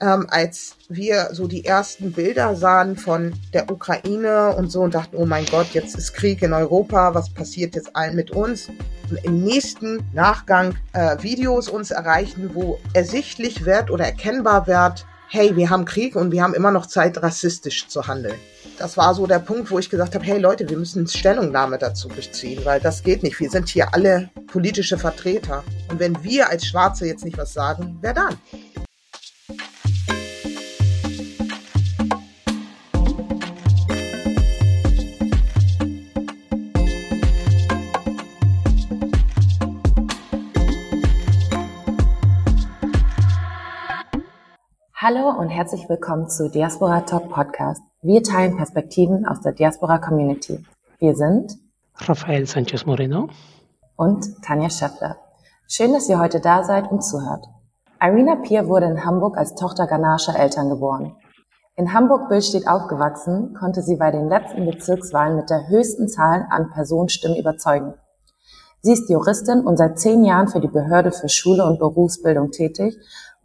ähm, als wir so die ersten Bilder sahen von der Ukraine und so und dachten, oh mein Gott, jetzt ist Krieg in Europa, was passiert jetzt allen mit uns? Und im nächsten Nachgang äh, Videos uns erreichen, wo ersichtlich wird oder erkennbar wird, hey, wir haben Krieg und wir haben immer noch Zeit, rassistisch zu handeln. Das war so der Punkt, wo ich gesagt habe, hey Leute, wir müssen Stellungnahme dazu beziehen, weil das geht nicht. Wir sind hier alle politische Vertreter. Und wenn wir als Schwarze jetzt nicht was sagen, wer dann? Hallo und herzlich willkommen zu Diaspora Talk Podcast. Wir teilen Perspektiven aus der Diaspora Community. Wir sind Rafael Sanchez Moreno und Tanja Schäffler. Schön, dass ihr heute da seid und zuhört. Irina Pier wurde in Hamburg als Tochter ghanaischer Eltern geboren. In Hamburg-Billstedt aufgewachsen, konnte sie bei den letzten Bezirkswahlen mit der höchsten Zahl an Personenstimmen überzeugen. Sie ist Juristin und seit zehn Jahren für die Behörde für Schule und Berufsbildung tätig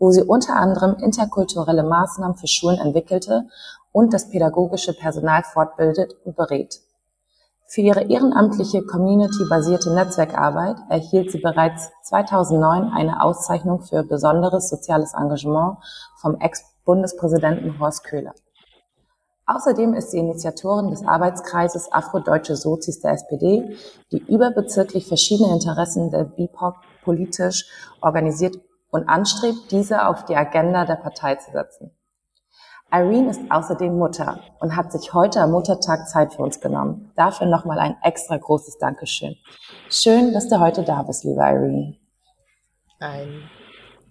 wo sie unter anderem interkulturelle Maßnahmen für Schulen entwickelte und das pädagogische Personal fortbildet und berät. Für ihre ehrenamtliche community-basierte Netzwerkarbeit erhielt sie bereits 2009 eine Auszeichnung für besonderes soziales Engagement vom Ex-Bundespräsidenten Horst Köhler. Außerdem ist sie Initiatorin des Arbeitskreises Afrodeutsche Sozis der SPD, die überbezirklich verschiedene Interessen der BIPOC politisch organisiert und anstrebt, diese auf die Agenda der Partei zu setzen. Irene ist außerdem Mutter und hat sich heute am Muttertag Zeit für uns genommen. Dafür nochmal ein extra großes Dankeschön. Schön, dass du heute da bist, liebe Irene. Ein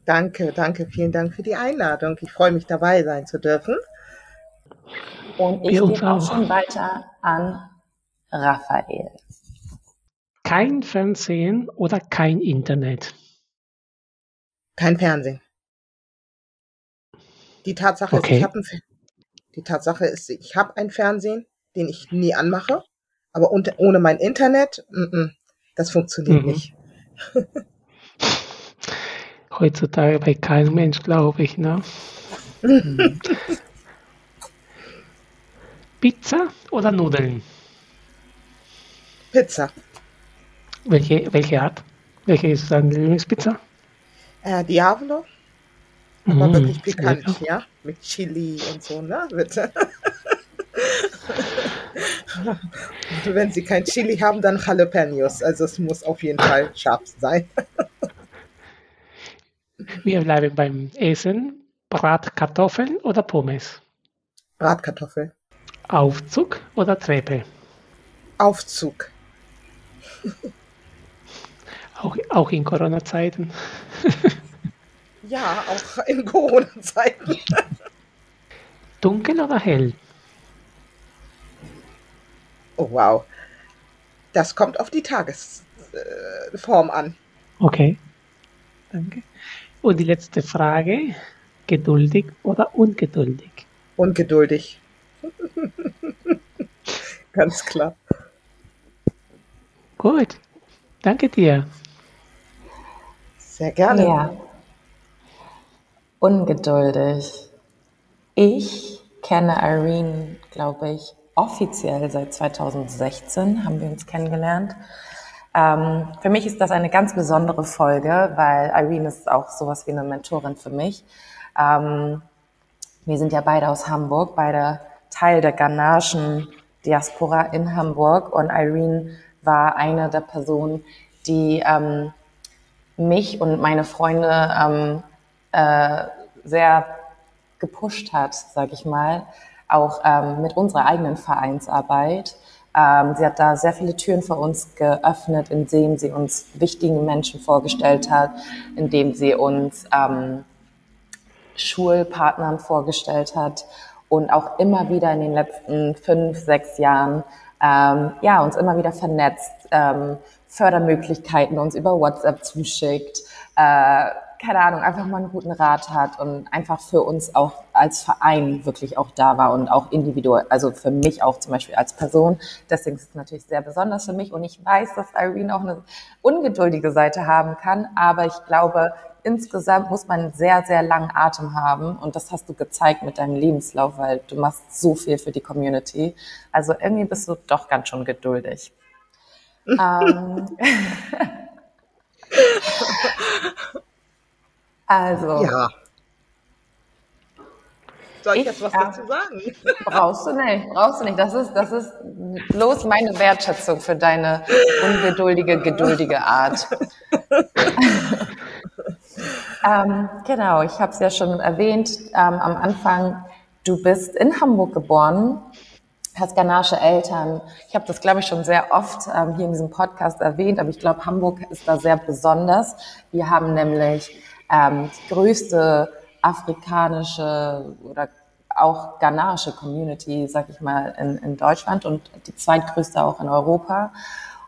danke, danke, vielen Dank für die Einladung. Ich freue mich dabei sein zu dürfen. Und ich gebe auch schon weiter an Raphael. Kein Fernsehen oder kein Internet. Kein Fernsehen. Die Tatsache okay. ist, ich habe ein, die Tatsache ist, ich habe ein Fernsehen, den ich nie anmache, aber unter, ohne mein Internet, m -m, das funktioniert mhm. nicht. Heutzutage bei keinem Mensch, glaube ich, ne? Pizza oder Nudeln? Pizza. Welche, welche Art? Welche ist deine Lieblingspizza? Äh, Diablo. Aber mm, wirklich pikant, ja? Mit Chili und so, ne? Bitte. Wenn Sie kein Chili haben, dann Jalapenos. Also es muss auf jeden Fall scharf sein. Wir bleiben beim Essen. Bratkartoffeln oder Pommes? Bratkartoffel. Aufzug oder Treppe? Aufzug. Auch, auch in Corona-Zeiten. ja, auch in Corona-Zeiten. Dunkel oder hell? Oh, wow. Das kommt auf die Tagesform an. Okay. Danke. Und die letzte Frage. Geduldig oder ungeduldig? Ungeduldig. Ganz klar. Gut. Danke dir. Sehr gerne. Ja. Ungeduldig. Ich kenne Irene, glaube ich, offiziell seit 2016 haben wir uns kennengelernt. Ähm, für mich ist das eine ganz besondere Folge, weil Irene ist auch sowas wie eine Mentorin für mich. Ähm, wir sind ja beide aus Hamburg, beide Teil der ghanaischen Diaspora in Hamburg und Irene war eine der Personen, die ähm, mich und meine Freunde ähm, äh, sehr gepusht hat, sage ich mal, auch ähm, mit unserer eigenen Vereinsarbeit. Ähm, sie hat da sehr viele Türen für uns geöffnet, indem sie uns wichtigen Menschen vorgestellt hat, indem sie uns ähm, Schulpartnern vorgestellt hat und auch immer wieder in den letzten fünf, sechs Jahren ähm, ja, uns immer wieder vernetzt, ähm, Fördermöglichkeiten uns über WhatsApp zuschickt, äh, keine Ahnung, einfach mal einen guten Rat hat und einfach für uns auch als Verein wirklich auch da war und auch individuell, also für mich auch zum Beispiel als Person. Deswegen ist es natürlich sehr besonders für mich und ich weiß, dass Irene auch eine ungeduldige Seite haben kann, aber ich glaube, insgesamt muss man einen sehr, sehr langen Atem haben. Und das hast du gezeigt mit deinem Lebenslauf, weil du machst so viel für die Community. Also irgendwie bist du doch ganz schön geduldig. Ähm, also. Ja. Soll ich, ich jetzt was ja, dazu sagen? Brauchst du nicht, brauchst du nicht. Das ist, das ist bloß meine Wertschätzung für deine ungeduldige, geduldige Art. ähm, genau, ich habe es ja schon erwähnt ähm, am Anfang. Du bist in Hamburg geboren, hast ghanaische Eltern. Ich habe das, glaube ich, schon sehr oft ähm, hier in diesem Podcast erwähnt, aber ich glaube, Hamburg ist da sehr besonders. Wir haben nämlich ähm, die größte afrikanische oder auch ghanaische Community, sag ich mal, in, in Deutschland und die zweitgrößte auch in Europa.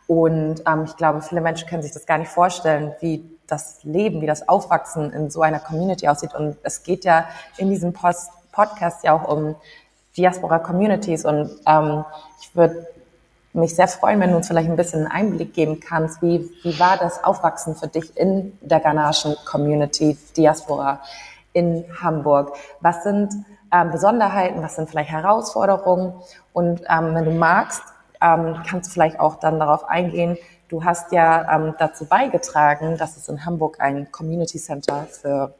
Und ähm, ich glaube, viele Menschen können sich das gar nicht vorstellen, wie das Leben, wie das Aufwachsen in so einer Community aussieht. Und es geht ja in diesem Post Podcast ja auch um Diaspora Communities. Und ähm, ich würde mich sehr freuen, wenn du uns vielleicht ein bisschen einen Einblick geben kannst. Wie, wie war das Aufwachsen für dich in der ghanaischen Community Diaspora? in Hamburg? Was sind ähm, Besonderheiten, was sind vielleicht Herausforderungen? Und ähm, wenn du magst, ähm, kannst du vielleicht auch dann darauf eingehen, du hast ja ähm, dazu beigetragen, dass es in Hamburg ein Community Center für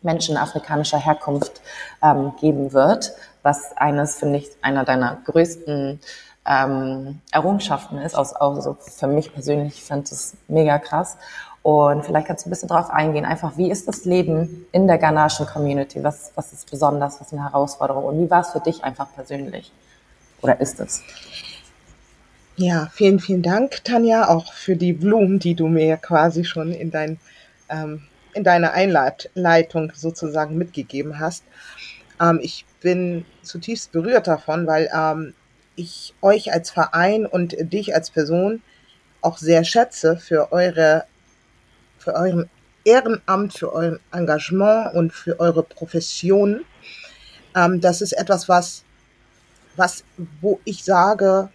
Menschen afrikanischer Herkunft ähm, geben wird, was eines, finde ich, einer deiner größten ähm, Errungenschaften ist. Also für mich persönlich, ich es mega krass. Und vielleicht kannst du ein bisschen darauf eingehen, einfach wie ist das Leben in der ghanaischen Community? Was, was ist besonders, was sind Herausforderungen und wie war es für dich einfach persönlich? Oder ist es? Ja, vielen, vielen Dank, Tanja, auch für die Blumen, die du mir quasi schon in, dein, ähm, in deine Einleitung sozusagen mitgegeben hast. Ähm, ich bin zutiefst berührt davon, weil ähm, ich euch als Verein und dich als Person auch sehr schätze für eure für euren Ehrenamt, für euer Engagement und für eure Profession. Ähm, das ist etwas, was, was, wo ich sage,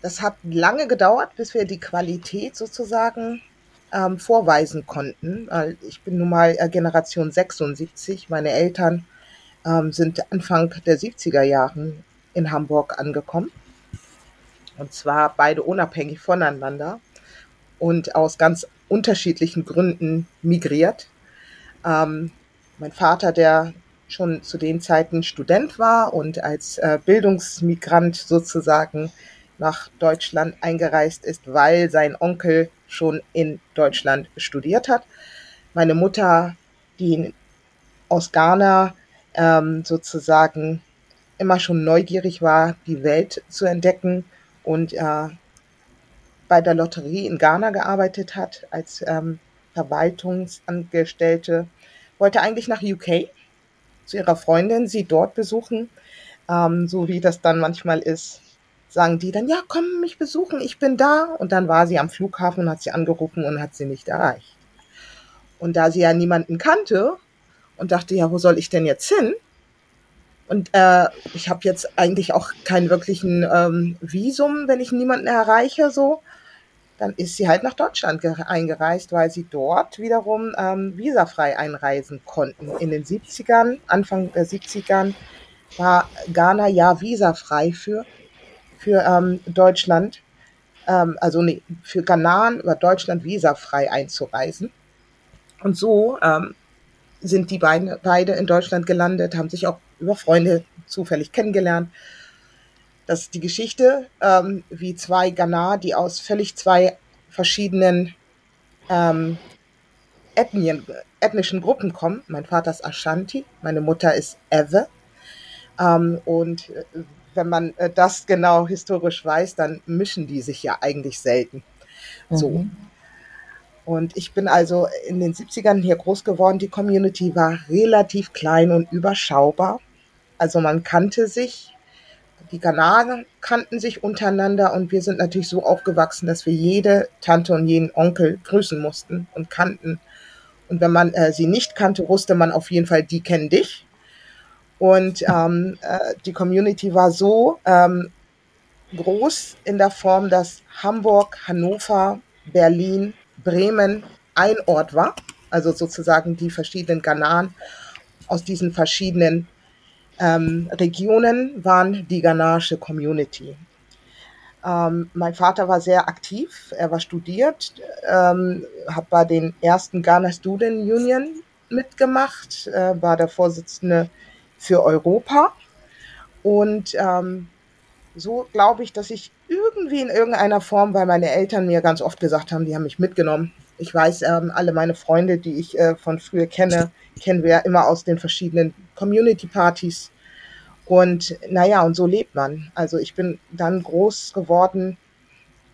das hat lange gedauert, bis wir die Qualität sozusagen ähm, vorweisen konnten. Ich bin nun mal äh, Generation 76. Meine Eltern ähm, sind Anfang der 70er Jahren in Hamburg angekommen. Und zwar beide unabhängig voneinander und aus ganz unterschiedlichen Gründen migriert. Ähm, mein Vater, der schon zu den Zeiten Student war und als äh, Bildungsmigrant sozusagen nach Deutschland eingereist ist, weil sein Onkel schon in Deutschland studiert hat. Meine Mutter, die aus Ghana ähm, sozusagen immer schon neugierig war, die Welt zu entdecken und äh, bei der Lotterie in Ghana gearbeitet hat als ähm, Verwaltungsangestellte, wollte eigentlich nach UK zu ihrer Freundin, sie dort besuchen. Ähm, so wie das dann manchmal ist, sagen die dann, ja, komm mich besuchen, ich bin da. Und dann war sie am Flughafen und hat sie angerufen und hat sie nicht erreicht. Und da sie ja niemanden kannte und dachte, ja, wo soll ich denn jetzt hin? Und äh, ich habe jetzt eigentlich auch keinen wirklichen ähm, Visum, wenn ich niemanden erreiche, so dann ist sie halt nach Deutschland eingereist, weil sie dort wiederum ähm, visafrei einreisen konnten. In den 70ern, Anfang der 70ern, war Ghana ja visafrei für, für ähm, Deutschland, ähm, also nee, für Ghanaren über Deutschland visafrei einzureisen. Und so ähm, sind die beiden, beide in Deutschland gelandet, haben sich auch über Freunde zufällig kennengelernt das ist die Geschichte, ähm, wie zwei Ghana, die aus völlig zwei verschiedenen ähm, Ethnien, ethnischen Gruppen kommen. Mein Vater ist Ashanti, meine Mutter ist Ewe. Ähm, und äh, wenn man äh, das genau historisch weiß, dann mischen die sich ja eigentlich selten. Mhm. So. Und ich bin also in den 70ern hier groß geworden. Die Community war relativ klein und überschaubar. Also man kannte sich, die Ghanaer kannten sich untereinander und wir sind natürlich so aufgewachsen, dass wir jede Tante und jeden Onkel grüßen mussten und kannten. Und wenn man äh, sie nicht kannte, wusste man auf jeden Fall, die kennen dich. Und ähm, äh, die Community war so ähm, groß in der Form, dass Hamburg, Hannover, Berlin, Bremen ein Ort war. also sozusagen die verschiedenen Ghanaren aus diesen verschiedenen ähm, Regionen waren die ghanaische Community. Ähm, mein Vater war sehr aktiv, er war studiert, ähm, hat bei den ersten Ghana Student Union mitgemacht, äh, war der Vorsitzende für Europa. Und ähm, so glaube ich, dass ich irgendwie in irgendeiner Form, weil meine Eltern mir ganz oft gesagt haben, die haben mich mitgenommen. Ich weiß, ähm, alle meine Freunde, die ich äh, von früher kenne, kennen wir ja immer aus den verschiedenen Community-Partys. Und naja, und so lebt man. Also ich bin dann groß geworden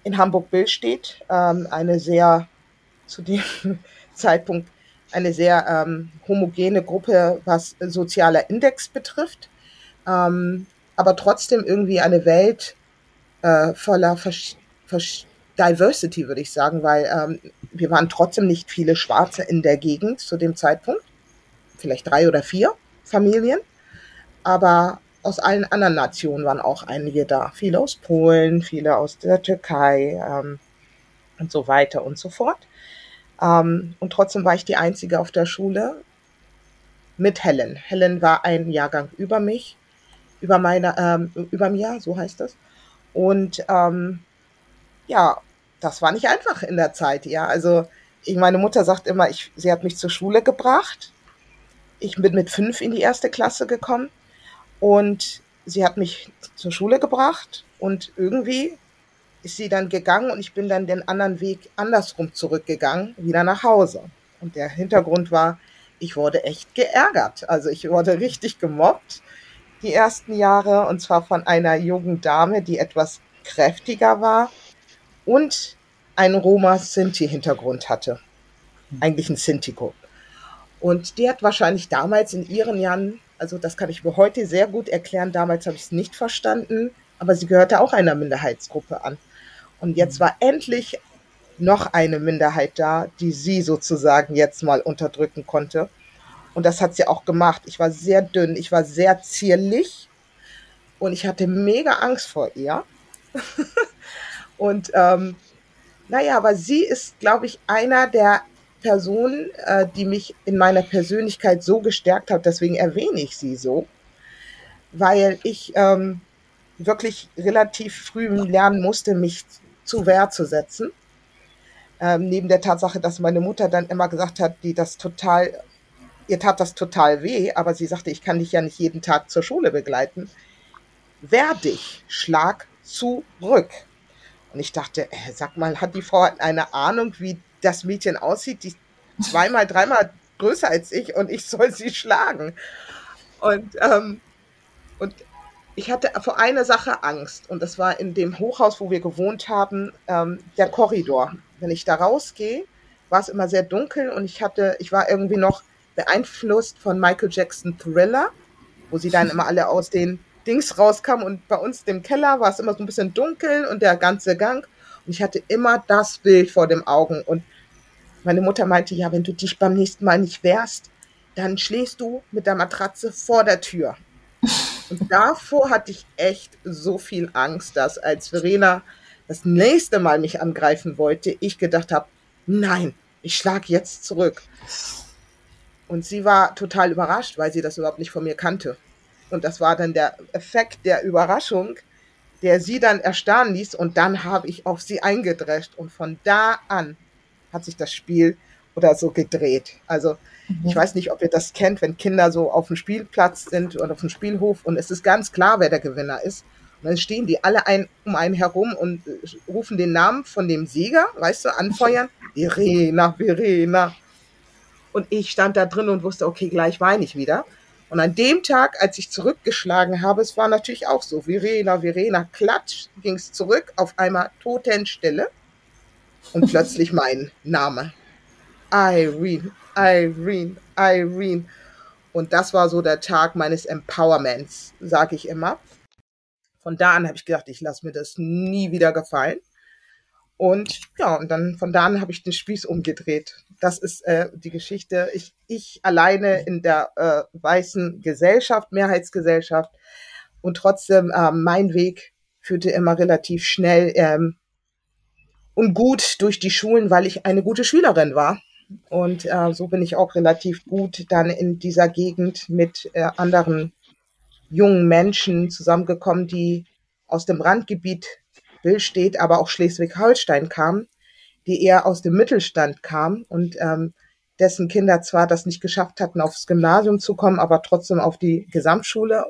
in Hamburg-Billstedt, ähm, eine sehr, zu dem Zeitpunkt, eine sehr ähm, homogene Gruppe, was sozialer Index betrifft, ähm, aber trotzdem irgendwie eine Welt äh, voller Versch Versch Diversity, würde ich sagen, weil ähm, wir waren trotzdem nicht viele Schwarze in der Gegend zu dem Zeitpunkt, vielleicht drei oder vier Familien, aber aus allen anderen Nationen waren auch einige da, viele aus Polen, viele aus der Türkei ähm, und so weiter und so fort. Ähm, und trotzdem war ich die Einzige auf der Schule mit Helen. Helen war ein Jahrgang über mich, über meine, ähm, über mir, so heißt das. Und ähm, ja, das war nicht einfach in der Zeit, ja. Also ich, meine Mutter sagt immer, ich, sie hat mich zur Schule gebracht. Ich bin mit fünf in die erste Klasse gekommen und sie hat mich zur Schule gebracht und irgendwie ist sie dann gegangen und ich bin dann den anderen Weg andersrum zurückgegangen, wieder nach Hause. Und der Hintergrund war, ich wurde echt geärgert. Also ich wurde richtig gemobbt die ersten Jahre und zwar von einer jungen Dame, die etwas kräftiger war und einen Roma-Sinti-Hintergrund hatte. Eigentlich ein Sintiko. Und die hat wahrscheinlich damals in ihren Jahren, also das kann ich mir heute sehr gut erklären, damals habe ich es nicht verstanden, aber sie gehörte auch einer Minderheitsgruppe an. Und jetzt war endlich noch eine Minderheit da, die sie sozusagen jetzt mal unterdrücken konnte. Und das hat sie auch gemacht. Ich war sehr dünn, ich war sehr zierlich und ich hatte mega Angst vor ihr. und ähm, naja, aber sie ist, glaube ich, einer der Personen, äh, die mich in meiner Persönlichkeit so gestärkt hat. Deswegen erwähne ich sie so, weil ich ähm, wirklich relativ früh lernen musste, mich zu Wehr zu setzen. Ähm, neben der Tatsache, dass meine Mutter dann immer gesagt hat, die das total, ihr tat das total weh, aber sie sagte, ich kann dich ja nicht jeden Tag zur Schule begleiten. Wehr dich, schlag zurück. Und ich dachte, äh, sag mal, hat die Frau eine Ahnung, wie das Mädchen aussieht? Die zweimal, dreimal größer als ich und ich soll sie schlagen. Und, ähm, und ich hatte vor einer Sache Angst und das war in dem Hochhaus, wo wir gewohnt haben, ähm, der Korridor. Wenn ich da rausgehe, war es immer sehr dunkel und ich hatte, ich war irgendwie noch beeinflusst von Michael Jackson Thriller, wo sie dann immer alle aus den Dings rauskamen und bei uns im Keller war es immer so ein bisschen dunkel und der ganze Gang und ich hatte immer das Bild vor den Augen und meine Mutter meinte, ja, wenn du dich beim nächsten Mal nicht wehrst, dann schläfst du mit der Matratze vor der Tür. Und davor hatte ich echt so viel Angst, dass als Verena das nächste Mal mich angreifen wollte, ich gedacht habe, nein, ich schlage jetzt zurück. Und sie war total überrascht, weil sie das überhaupt nicht von mir kannte. Und das war dann der Effekt der Überraschung, der sie dann erstarren ließ. Und dann habe ich auf sie eingedrescht. Und von da an hat sich das Spiel oder so gedreht. Also Mhm. Ich weiß nicht, ob ihr das kennt, wenn Kinder so auf dem Spielplatz sind oder auf dem Spielhof und es ist ganz klar, wer der Gewinner ist. Und dann stehen die alle ein, um einen herum und äh, rufen den Namen von dem Sieger, weißt du, anfeuern. Verena, Verena. Und ich stand da drin und wusste, okay, gleich weine ich wieder. Und an dem Tag, als ich zurückgeschlagen habe, es war natürlich auch so, Verena, Verena, klatsch, ging es zurück, auf einmal Totenstelle und plötzlich mein Name. Irene, Irene, Irene. Und das war so der Tag meines Empowerments, sage ich immer. Von da an habe ich gedacht, ich lasse mir das nie wieder gefallen. Und ja, und dann von da an habe ich den Spieß umgedreht. Das ist äh, die Geschichte. Ich, ich alleine in der äh, weißen Gesellschaft, Mehrheitsgesellschaft. Und trotzdem, äh, mein Weg führte immer relativ schnell ähm, und gut durch die Schulen, weil ich eine gute Schülerin war Und äh, so bin ich auch relativ gut dann in dieser Gegend mit äh, anderen jungen Menschen zusammengekommen, die aus dem Randgebiet Billstedt, aber auch Schleswig-Holstein kamen, die eher aus dem Mittelstand kamen und ähm, dessen Kinder zwar das nicht geschafft hatten, aufs Gymnasium zu kommen, aber trotzdem auf die Gesamtschule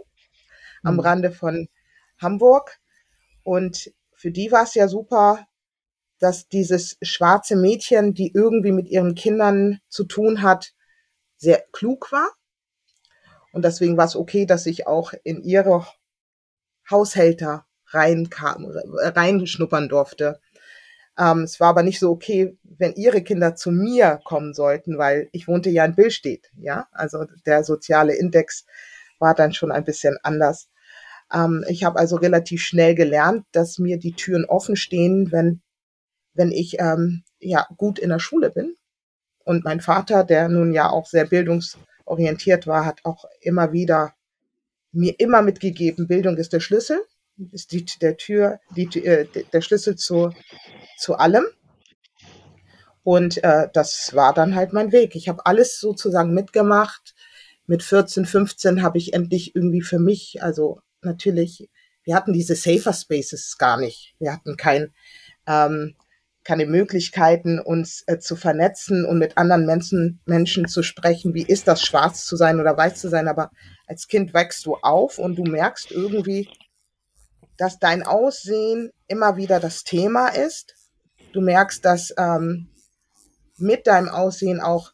am Mhm. Rande von Hamburg. Und für die war es ja super, dass dieses schwarze Mädchen, die irgendwie mit ihren Kindern zu tun hat, sehr klug war. Und deswegen war es okay, dass ich auch in ihre Haushälter reinkam, reinschnuppern durfte. Ähm, es war aber nicht so okay, wenn ihre Kinder zu mir kommen sollten, weil ich wohnte ja in Billstedt, ja. Also der soziale Index war dann schon ein bisschen anders. Ähm, ich habe also relativ schnell gelernt, dass mir die Türen offen stehen, wenn, wenn ich ähm, ja gut in der Schule bin. Und mein Vater, der nun ja auch sehr bildungsorientiert war, hat auch immer wieder mir immer mitgegeben, Bildung ist der Schlüssel, ist die der Tür, die, äh, der Schlüssel zu, zu allem. Und äh, das war dann halt mein Weg. Ich habe alles sozusagen mitgemacht. Mit 14, 15 habe ich endlich irgendwie für mich, also natürlich, wir hatten diese Safer Spaces gar nicht. Wir hatten kein, ähm, keine Möglichkeiten, uns äh, zu vernetzen und mit anderen Menschen, Menschen zu sprechen. Wie ist das, schwarz zu sein oder weiß zu sein? Aber als Kind wächst du auf und du merkst irgendwie, dass dein Aussehen immer wieder das Thema ist. Du merkst, dass ähm, mit deinem Aussehen auch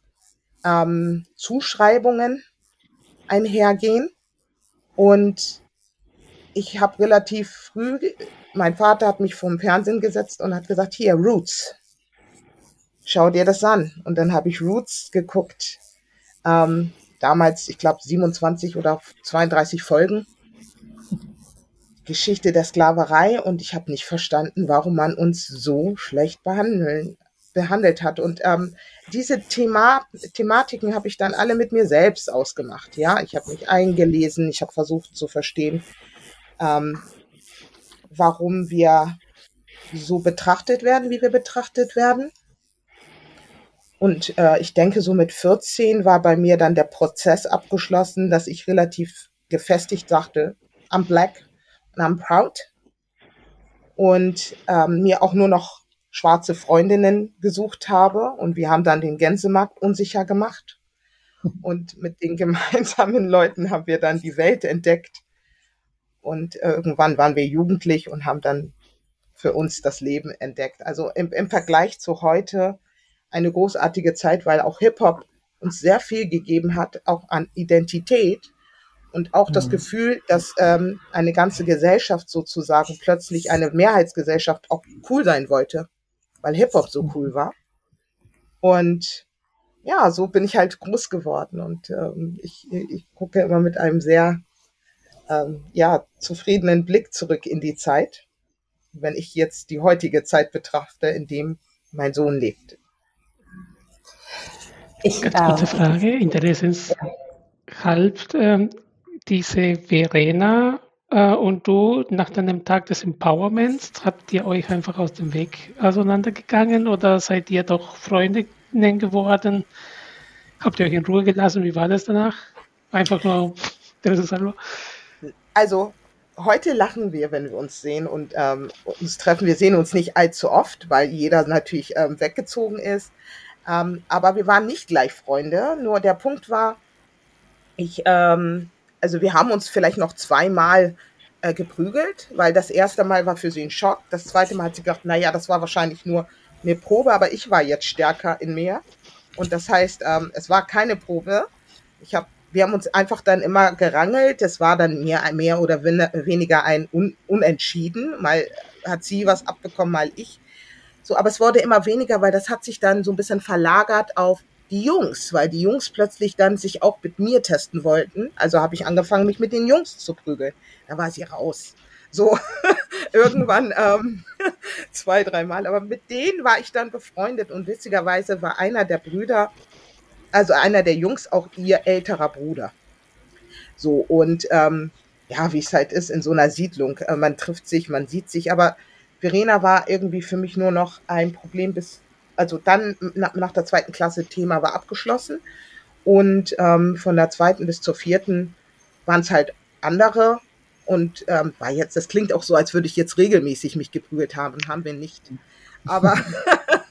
ähm, Zuschreibungen einhergehen. Und ich habe relativ früh, mein Vater hat mich vorm Fernsehen gesetzt und hat gesagt, hier, Roots, schau dir das an. Und dann habe ich Roots geguckt. Ähm, damals, ich glaube, 27 oder 32 Folgen. Geschichte der Sklaverei und ich habe nicht verstanden, warum man uns so schlecht behandeln, behandelt hat. Und ähm, diese Thema Thematiken habe ich dann alle mit mir selbst ausgemacht. Ja, ich habe mich eingelesen, ich habe versucht zu verstehen, ähm, warum wir so betrachtet werden, wie wir betrachtet werden. Und äh, ich denke, so mit 14 war bei mir dann der Prozess abgeschlossen, dass ich relativ gefestigt sagte, I'm black and I'm proud. Und ähm, mir auch nur noch schwarze Freundinnen gesucht habe. Und wir haben dann den Gänsemarkt unsicher gemacht. Und mit den gemeinsamen Leuten haben wir dann die Welt entdeckt. Und äh, irgendwann waren wir jugendlich und haben dann für uns das Leben entdeckt. Also im, im Vergleich zu heute eine großartige Zeit, weil auch Hip-Hop uns sehr viel gegeben hat, auch an Identität und auch das Mhm. Gefühl, dass ähm, eine ganze Gesellschaft sozusagen plötzlich eine Mehrheitsgesellschaft auch cool sein wollte, weil Hip-Hop so cool war. Und ja, so bin ich halt groß geworden und ähm, ich, ich gucke immer mit einem sehr ähm, ja, zufriedenen Blick zurück in die Zeit, wenn ich jetzt die heutige Zeit betrachte, in dem mein Sohn lebt. Ich, Ganz kurze äh, Frage, interessenshalb. Ähm, diese Verena äh, und du nach deinem Tag des Empowerments, habt ihr euch einfach aus dem Weg auseinandergegangen oder seid ihr doch Freundinnen geworden? Habt ihr euch in Ruhe gelassen? Wie war das danach? Einfach nur. Also heute lachen wir, wenn wir uns sehen und ähm, uns treffen. Wir sehen uns nicht allzu oft, weil jeder natürlich ähm, weggezogen ist. Ähm, aber wir waren nicht gleich Freunde. Nur der Punkt war, ich, ähm, also wir haben uns vielleicht noch zweimal äh, geprügelt, weil das erste Mal war für sie ein Schock. Das zweite Mal hat sie gedacht, naja, das war wahrscheinlich nur eine Probe, aber ich war jetzt stärker in mir. Und das heißt, ähm, es war keine Probe. Ich hab, wir haben uns einfach dann immer gerangelt. Es war dann mehr, mehr oder wen- weniger ein Un Unentschieden. Mal hat sie was abbekommen, mal ich. So, aber es wurde immer weniger, weil das hat sich dann so ein bisschen verlagert auf die Jungs, weil die Jungs plötzlich dann sich auch mit mir testen wollten. Also habe ich angefangen, mich mit den Jungs zu prügeln. Da war sie raus. So, irgendwann ähm, zwei, dreimal. Aber mit denen war ich dann befreundet und witzigerweise war einer der Brüder, also einer der Jungs, auch ihr älterer Bruder. So, und ähm, ja, wie es halt ist in so einer Siedlung. Äh, man trifft sich, man sieht sich, aber Verena war irgendwie für mich nur noch ein Problem bis also dann nach, der zweiten Klasse Thema war abgeschlossen. Und ähm, von der zweiten bis zur vierten waren es halt andere. Und ähm, war jetzt, das klingt auch so, als würde ich jetzt regelmäßig mich geprügelt haben. Haben wir nicht. Aber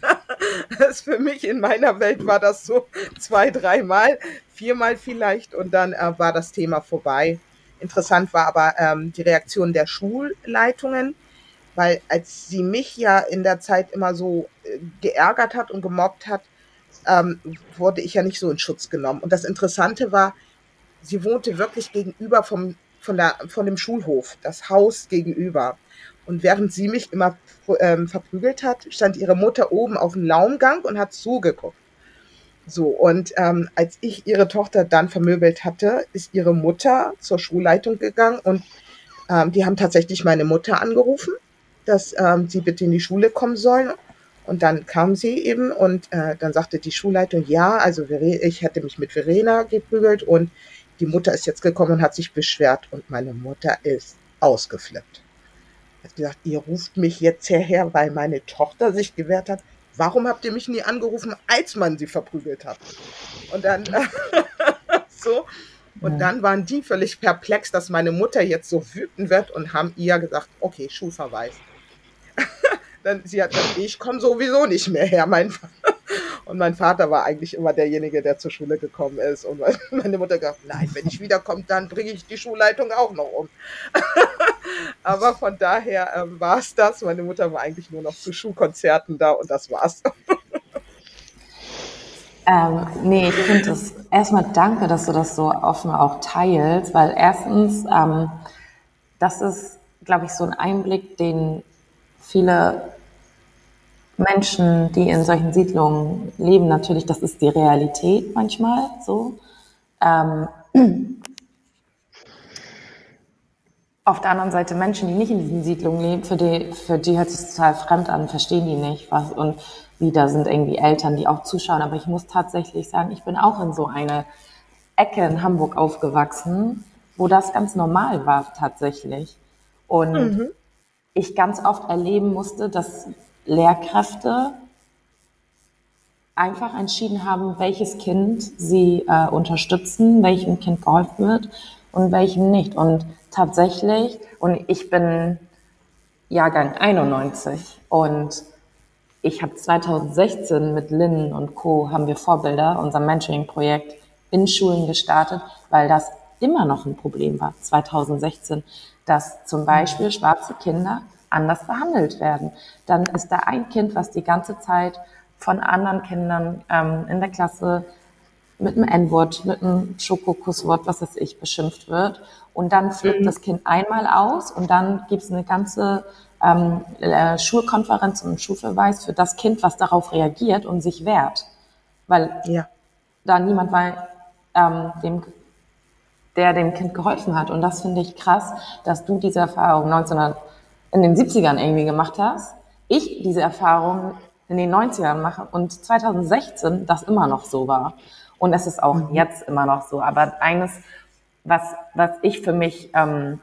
das für mich in meiner Welt war das so zwei, dreimal, viermal vielleicht und dann äh, war das Thema vorbei. Interessant war aber ähm, die Reaktion der Schulleitungen, weil als sie mich ja in der Zeit immer so äh, geärgert hat und gemobbt hat, ähm, wurde ich ja nicht so in Schutz genommen. Und das Interessante war, sie wohnte wirklich gegenüber vom, von, der, von dem Schulhof, das Haus gegenüber. Und während sie mich immer ähm, verprügelt hat, stand ihre Mutter oben auf dem Laumgang und hat zugeguckt. So, und ähm, als ich ihre Tochter dann vermöbelt hatte, ist ihre Mutter zur Schulleitung gegangen und ähm, die haben tatsächlich meine Mutter angerufen, dass ähm, sie bitte in die Schule kommen sollen. Und dann kam sie eben und äh, dann sagte die Schulleitung, ja, also ich hätte mich mit Verena geprügelt und die Mutter ist jetzt gekommen und hat sich beschwert und meine Mutter ist ausgeflippt hat gesagt, ihr ruft mich jetzt hierher, weil meine Tochter sich gewehrt hat. Warum habt ihr mich nie angerufen, als man sie verprügelt hat? Und dann so. Und ja. dann waren die völlig perplex, dass meine Mutter jetzt so wütend wird und haben ihr gesagt, okay, Schulverweis. dann sie hat gesagt, ich komme sowieso nicht mehr her, mein. Und mein Vater war eigentlich immer derjenige, der zur Schule gekommen ist. Und meine Mutter gesagt, nein, wenn ich wiederkomme, dann bringe ich die Schulleitung auch noch um. Aber von daher ähm, war es das. Meine Mutter war eigentlich nur noch zu Schulkonzerten da und das war's. Ähm, nee, ich finde es erstmal danke, dass du das so offen auch teilst, weil erstens, ähm, das ist, glaube ich, so ein Einblick, den viele Menschen, die in solchen Siedlungen leben, natürlich, das ist die Realität manchmal so. Ähm, auf der anderen Seite Menschen, die nicht in diesen Siedlungen leben, für die, für die hört sich total fremd an, verstehen die nicht was und wieder sind irgendwie Eltern, die auch zuschauen. Aber ich muss tatsächlich sagen, ich bin auch in so eine Ecke in Hamburg aufgewachsen, wo das ganz normal war tatsächlich. Und mhm. Ich ganz oft erleben musste, dass Lehrkräfte einfach entschieden haben, welches Kind sie äh, unterstützen, welchem Kind geholfen wird und welchem nicht. Und tatsächlich, und ich bin Jahrgang 91 und ich habe 2016 mit Lynn und Co. haben wir Vorbilder, unser Mentoring-Projekt in Schulen gestartet, weil das immer noch ein Problem war, 2016, dass zum Beispiel schwarze Kinder anders behandelt werden. Dann ist da ein Kind, was die ganze Zeit von anderen Kindern ähm, in der Klasse mit einem N-Wort, mit einem Schokokusswort, was weiß ich, beschimpft wird. Und dann flippt mhm. das Kind einmal aus und dann gibt es eine ganze ähm, äh, Schulkonferenz und Schulverweis für das Kind, was darauf reagiert und sich wehrt. Weil ja. da niemand war, ähm, dem, der dem Kind geholfen hat. Und das finde ich krass, dass du diese Erfahrung 1900 in den 70ern irgendwie gemacht hast, ich diese Erfahrung in den 90ern mache und 2016 das immer noch so war. Und es ist auch mhm. jetzt immer noch so. Aber eines, was, was ich für mich ähm,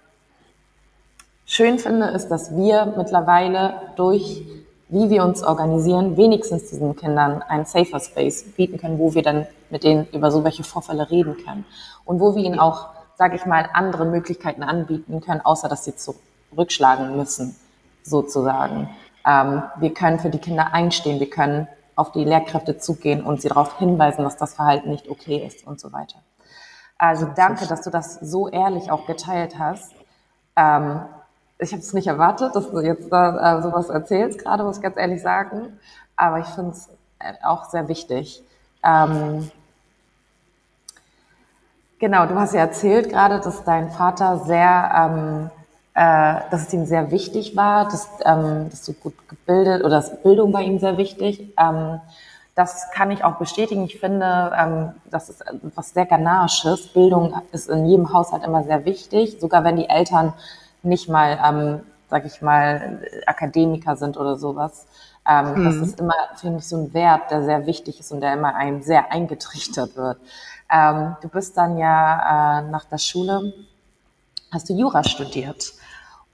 schön finde, ist, dass wir mittlerweile durch, wie wir uns organisieren, wenigstens diesen Kindern einen safer Space bieten können, wo wir dann mit denen über so welche Vorfälle reden können. Und wo wir ihnen auch, sage ich mal, andere Möglichkeiten anbieten können, außer dass sie zu rückschlagen müssen, sozusagen. Ähm, wir können für die Kinder einstehen, wir können auf die Lehrkräfte zugehen und sie darauf hinweisen, dass das Verhalten nicht okay ist und so weiter. Also danke, dass du das so ehrlich auch geteilt hast. Ähm, ich habe es nicht erwartet, dass du jetzt da äh, sowas erzählst, gerade muss ich ganz ehrlich sagen. Aber ich finde es äh, auch sehr wichtig. Ähm, genau, du hast ja erzählt gerade, dass dein Vater sehr ähm, äh, dass es ihm sehr wichtig war, dass, ähm, dass du gut gebildet oder dass Bildung bei ihm sehr wichtig. Ähm, das kann ich auch bestätigen. Ich finde, ähm, das ist was sehr Ganaches. Bildung ist in jedem Haushalt immer sehr wichtig, sogar wenn die Eltern nicht mal, ähm, sag ich mal, Akademiker sind oder sowas. Ähm, mhm. Das ist immer, finde ich, so ein Wert, der sehr wichtig ist und der immer einem sehr eingetrichtert wird. Ähm, du bist dann ja äh, nach der Schule, hast du Jura studiert.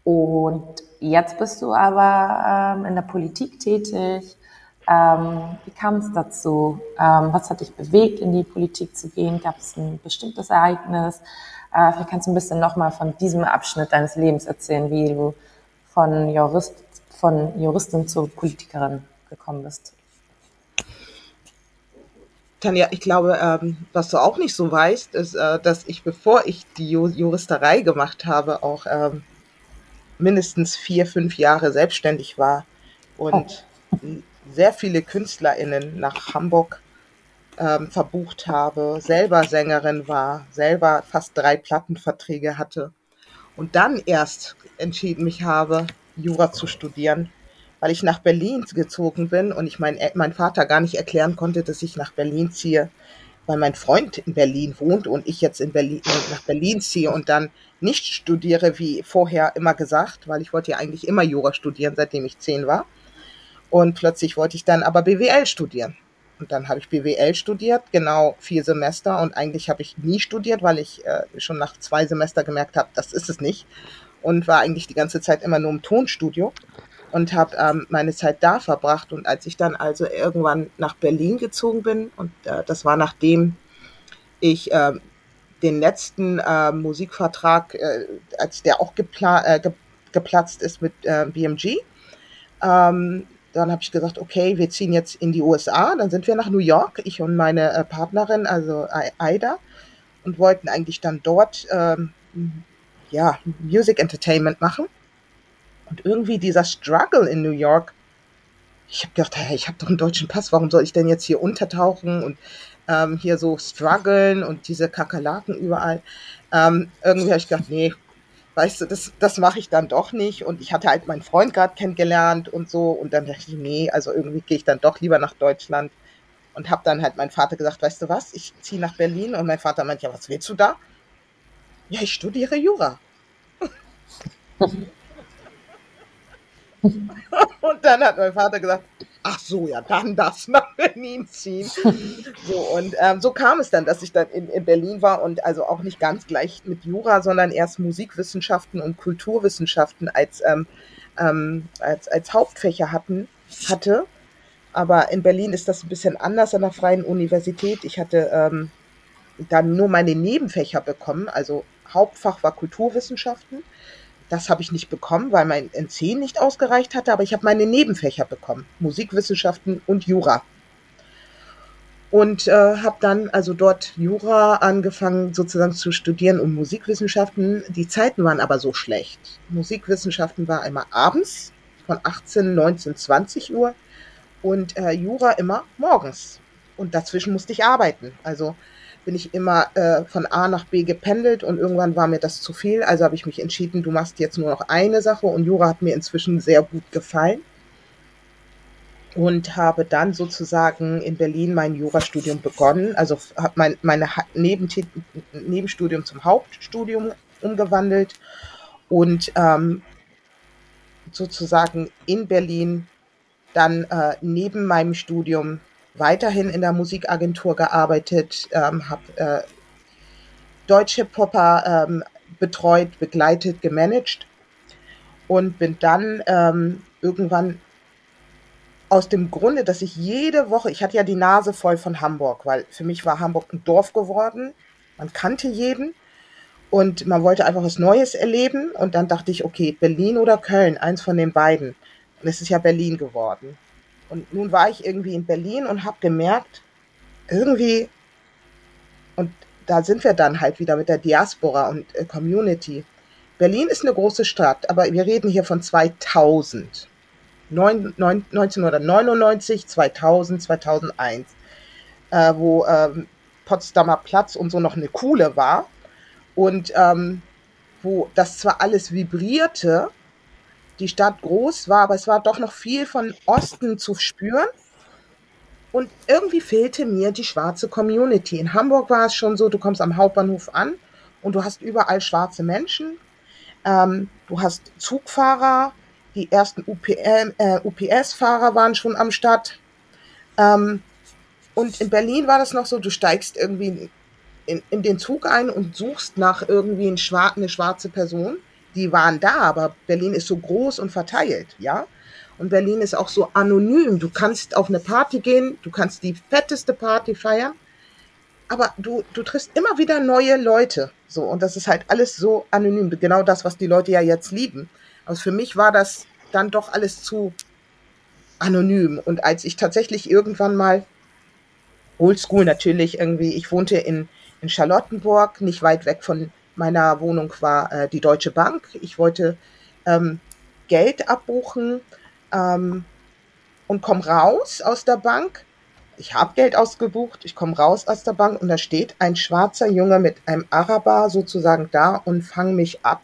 Und jetzt bist du aber ähm, in der Politik tätig, Ähm, wie kam es dazu? Ähm, was hat dich bewegt, in die Politik zu gehen? Gab es ein bestimmtes Ereignis? Äh, vielleicht kannst du ein bisschen nochmal von diesem Abschnitt deines Lebens erzählen, wie du von, Jurist, von Juristin zur Politikerin gekommen bist. Tanja, ich glaube, ähm, was du auch nicht so weißt, ist, äh, dass ich, bevor ich die Juristerei gemacht habe, auch ähm, mindestens vier, fünf Jahre selbstständig war und oh. sehr viele KünstlerInnen nach Hamburg ähm, verbucht habe, selber Sängerin war, selber fast drei Plattenverträge hatte und dann erst entschieden mich habe, Jura zu studieren weil ich nach Berlin gezogen bin und ich mein, mein Vater gar nicht erklären konnte, dass ich nach Berlin ziehe, weil mein Freund in Berlin wohnt und ich jetzt in Berlin, äh, nach Berlin ziehe und dann nicht studiere, wie vorher immer gesagt, weil ich wollte ja eigentlich immer Jura studieren, seitdem ich zehn war. Und plötzlich wollte ich dann aber BWL studieren. Und dann habe ich BWL studiert, genau vier Semester. Und eigentlich habe ich nie studiert, weil ich äh, schon nach zwei Semester gemerkt habe, das ist es nicht. Und war eigentlich die ganze Zeit immer nur im Tonstudio und habe ähm, meine Zeit da verbracht. Und als ich dann also irgendwann nach Berlin gezogen bin, und äh, das war nachdem ich äh, den letzten äh, Musikvertrag, als der auch gepla äh, ge geplatzt ist mit äh, BMG, ähm, dann habe ich gesagt, okay, wir ziehen jetzt in die USA. Dann sind wir nach New York, ich und meine äh, Partnerin, also Aida, und wollten eigentlich dann dort ähm, ja, Music Entertainment machen. Und irgendwie dieser Struggle in New York, ich habe gedacht, hey, ich habe doch einen deutschen Pass, warum soll ich denn jetzt hier untertauchen und ähm, hier so strugglen und diese Kakerlaken überall. Ähm, irgendwie habe ich gedacht, nee, weißt du, das, das mache ich dann doch nicht. Und ich hatte halt meinen Freund gerade kennengelernt und so. Und dann dachte ich, nee, also irgendwie gehe ich dann doch lieber nach Deutschland. Und habe dann halt meinem Vater gesagt, weißt du was, ich ziehe nach Berlin. Und mein Vater meint, ja, was willst du da? Ja, ich studiere Jura. Und dann hat mein Vater gesagt, ach so, ja, dann das nach Berlin ziehen. So, und ähm, so kam es dann, dass ich dann in, in, Berlin war und also auch nicht ganz gleich mit Jura, sondern erst Musikwissenschaften und Kulturwissenschaften als, ähm, ähm, als, als Hauptfächer hatten, hatte. Aber in Berlin ist das ein bisschen anders an der Freien Universität. Ich hatte ähm, dann nur meine Nebenfächer bekommen, also Hauptfach war Kulturwissenschaften das habe ich nicht bekommen, weil mein NC nicht ausgereicht hatte, aber ich habe meine Nebenfächer bekommen, Musikwissenschaften und Jura. Und äh, habe dann also dort Jura angefangen sozusagen zu studieren und Musikwissenschaften. Die Zeiten waren aber so schlecht. Musikwissenschaften war immer abends von 18, 19, 20 Uhr und äh, Jura immer morgens. Und dazwischen musste ich arbeiten. Also bin ich immer äh, von A nach B gependelt und irgendwann war mir das zu viel. Also habe ich mich entschieden, du machst jetzt nur noch eine Sache und Jura hat mir inzwischen sehr gut gefallen und habe dann sozusagen in Berlin mein Jurastudium begonnen. Also habe mein meine Nebenstudium zum Hauptstudium umgewandelt und ähm, sozusagen in Berlin dann äh, neben meinem Studium weiterhin in der Musikagentur gearbeitet, ähm, habe äh, deutsche Popper ähm, betreut, begleitet, gemanagt und bin dann ähm, irgendwann aus dem Grunde, dass ich jede Woche, ich hatte ja die Nase voll von Hamburg, weil für mich war Hamburg ein Dorf geworden. Man kannte jeden und man wollte einfach was Neues erleben. Und dann dachte ich, okay, Berlin oder Köln, eins von den beiden. Und es ist ja Berlin geworden. Und nun war ich irgendwie in Berlin und habe gemerkt, irgendwie, und da sind wir dann halt wieder mit der Diaspora und äh, Community. Berlin ist eine große Stadt, aber wir reden hier von 2000. 9, 9, 1999, 2000, 2001, äh, wo ähm, Potsdamer Platz und so noch eine coole war. Und ähm, wo das zwar alles vibrierte, die Stadt groß war, aber es war doch noch viel von Osten zu spüren. Und irgendwie fehlte mir die schwarze Community. In Hamburg war es schon so, du kommst am Hauptbahnhof an und du hast überall schwarze Menschen. Ähm, du hast Zugfahrer, die ersten äh, UPS-Fahrer waren schon am Start. Ähm, und in Berlin war das noch so, du steigst irgendwie in, in den Zug ein und suchst nach irgendwie ein schwar eine schwarze Person die waren da, aber Berlin ist so groß und verteilt, ja. Und Berlin ist auch so anonym. Du kannst auf eine Party gehen, du kannst die fetteste Party feiern, aber du, du triffst immer wieder neue Leute. So, und das ist halt alles so anonym. Genau das, was die Leute ja jetzt lieben. Also für mich war das dann doch alles zu anonym. Und als ich tatsächlich irgendwann mal, oldschool natürlich irgendwie, ich wohnte in, in Charlottenburg, nicht weit weg von meiner Wohnung war äh, die Deutsche Bank. Ich wollte ähm, Geld abbuchen ähm, und komme raus aus der Bank. Ich habe Geld ausgebucht, ich komme raus aus der Bank und da steht ein schwarzer Junge mit einem Araber sozusagen da und fangen mich ab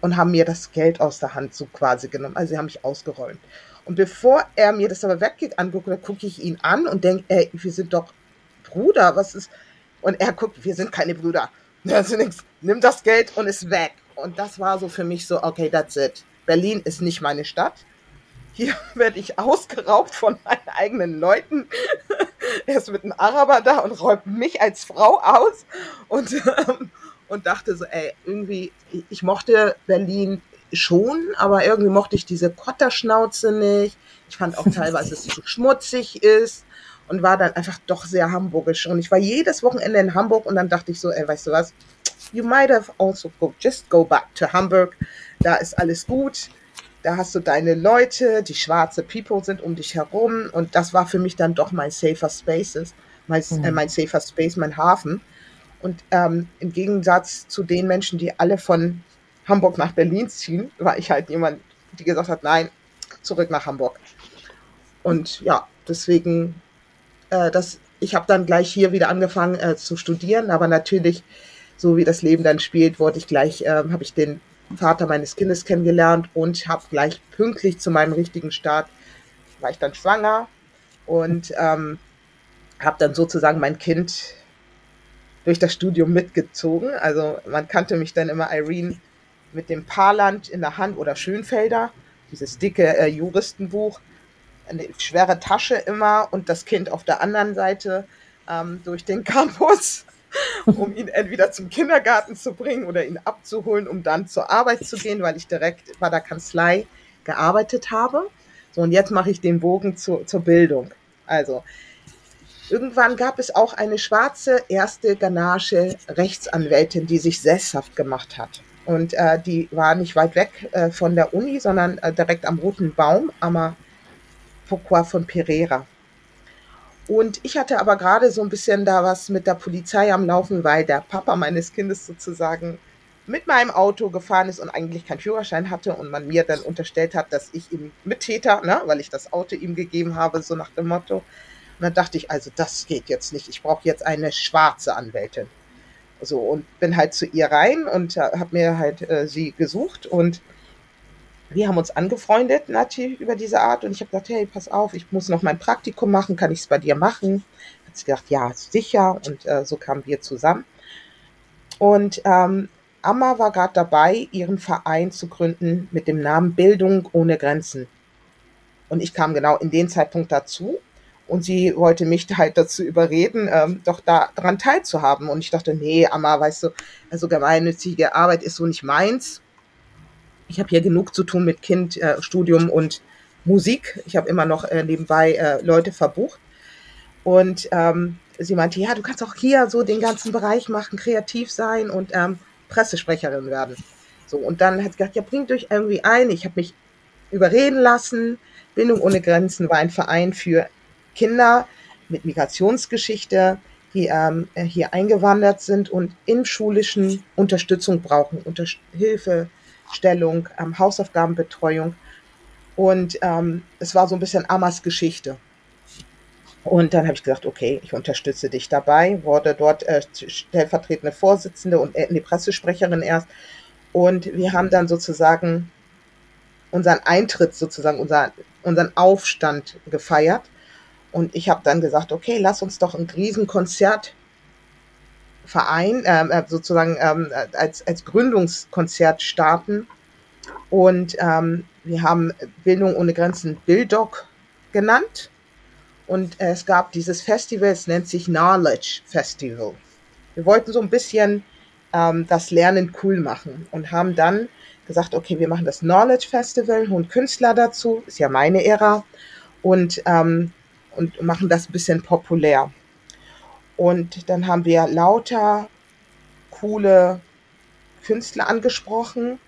und haben mir das Geld aus der Hand so quasi genommen. Also sie haben mich ausgeräumt. Und bevor er mir das aber weggeht, anguckt, gucke ich ihn an und denke, ey, wir sind doch Bruder, was ist? Und er guckt, wir sind keine Brüder. Also nix, nimm das Geld und ist weg. Und das war so für mich so, okay, that's it. Berlin ist nicht meine Stadt. Hier werde ich ausgeraubt von meinen eigenen Leuten. er ist mit einem Araber da und räumt mich als Frau aus. Und, ähm, und dachte so, ey, irgendwie, ich mochte Berlin schon, aber irgendwie mochte ich diese Kotterschnauze nicht. Ich fand auch teilweise, dass es zu schmutzig ist und war dann einfach doch sehr hamburgisch. Und ich war jedes Wochenende in Hamburg und dann dachte ich so, ey, weißt du was? You might have also go, just go back to Hamburg. Da ist alles gut. Da hast du deine Leute, die schwarze People sind um dich herum. Und das war für mich dann doch mein safer Spaces, mein, mhm. äh, mein safer Space, mein Hafen. Und ähm, im Gegensatz zu den Menschen, die alle von Hamburg nach Berlin ziehen, war ich halt jemand, die gesagt hat, nein, zurück nach Hamburg. Und ja, deswegen, äh, das, ich habe dann gleich hier wieder angefangen äh, zu studieren, aber natürlich, so wie das Leben dann spielt, wurde ich gleich, äh, habe ich den Vater meines Kindes kennengelernt und habe gleich pünktlich zu meinem richtigen Start, war ich dann schwanger und ähm, habe dann sozusagen mein Kind durch das Studium mitgezogen. Also man kannte mich dann immer Irene mit dem Paarland in der Hand oder Schönfelder, dieses dicke äh, Juristenbuch, eine schwere Tasche immer und das Kind auf der anderen Seite ähm, durch den Campus, um ihn entweder zum Kindergarten zu bringen oder ihn abzuholen, um dann zur Arbeit zu gehen, weil ich direkt bei der Kanzlei gearbeitet habe. So, und jetzt mache ich den Bogen zu, zur Bildung. Also, Irgendwann gab es auch eine schwarze erste Ganache Rechtsanwältin, die sich sesshaft gemacht hat. Und äh, die war nicht weit weg äh, von der Uni, sondern äh, direkt am Roten Baum, am Fuqua von Pereira. Und ich hatte aber gerade so ein bisschen da was mit der Polizei am Laufen, weil der Papa meines Kindes sozusagen mit meinem Auto gefahren ist und eigentlich keinen Führerschein hatte und man mir dann unterstellt hat, dass ich ihm Mittäter, ne, weil ich das Auto ihm gegeben habe, so nach dem Motto. Und dann dachte ich, also das geht jetzt nicht. Ich brauche jetzt eine schwarze Anwältin. So und bin halt zu ihr rein und habe mir halt äh, sie gesucht und wir haben uns angefreundet natürlich über diese Art und ich habe gesagt, hey, pass auf, ich muss noch mein Praktikum machen, kann ich es bei dir machen? Hat sie gesagt, ja, sicher und äh, so kamen wir zusammen. Und ähm, Amma war gerade dabei, ihren Verein zu gründen mit dem Namen Bildung ohne Grenzen. Und ich kam genau in den Zeitpunkt dazu und sie wollte mich halt dazu überreden, ähm, doch daran teilzuhaben. Und ich dachte, nee, Amma, weißt du, also gemeinnützige Arbeit ist so nicht meins. Ich habe hier genug zu tun mit Kind, äh, Studium und Musik. Ich habe immer noch äh, nebenbei äh, Leute verbucht. Und ähm, sie meinte, ja, du kannst auch hier so den ganzen Bereich machen, kreativ sein und ähm, Pressesprecherin werden. So, und dann hat sie gesagt, ja, bringt euch irgendwie ein. Ich habe mich überreden lassen. Bildung ohne Grenzen war ein Verein für Kinder mit Migrationsgeschichte, die ähm, hier eingewandert sind und in schulischen Unterstützung brauchen, Unter Hilfestellung, ähm, Hausaufgabenbetreuung. Und ähm, es war so ein bisschen Amas Geschichte. Und dann habe ich gesagt, okay, ich unterstütze dich dabei, wurde dort äh, stellvertretende Vorsitzende und äh, die Pressesprecherin erst. Und wir haben dann sozusagen unseren Eintritt, sozusagen unser, unseren Aufstand gefeiert und ich habe dann gesagt, okay, lass uns doch ein Riesenkonzertverein, ähm, äh, sozusagen ähm, als, als Gründungskonzert starten. Und ähm, wir haben Bildung ohne Grenzen Bildoc genannt. Und es gab dieses Festival, es nennt sich Knowledge Festival. Wir wollten so ein bisschen ähm, das Lernen cool machen und haben dann gesagt, okay, wir machen das Knowledge Festival, holen Künstler dazu, ist ja meine Ära, und, ähm, und machen das ein bisschen populär. Und dann haben wir lauter coole Künstler angesprochen,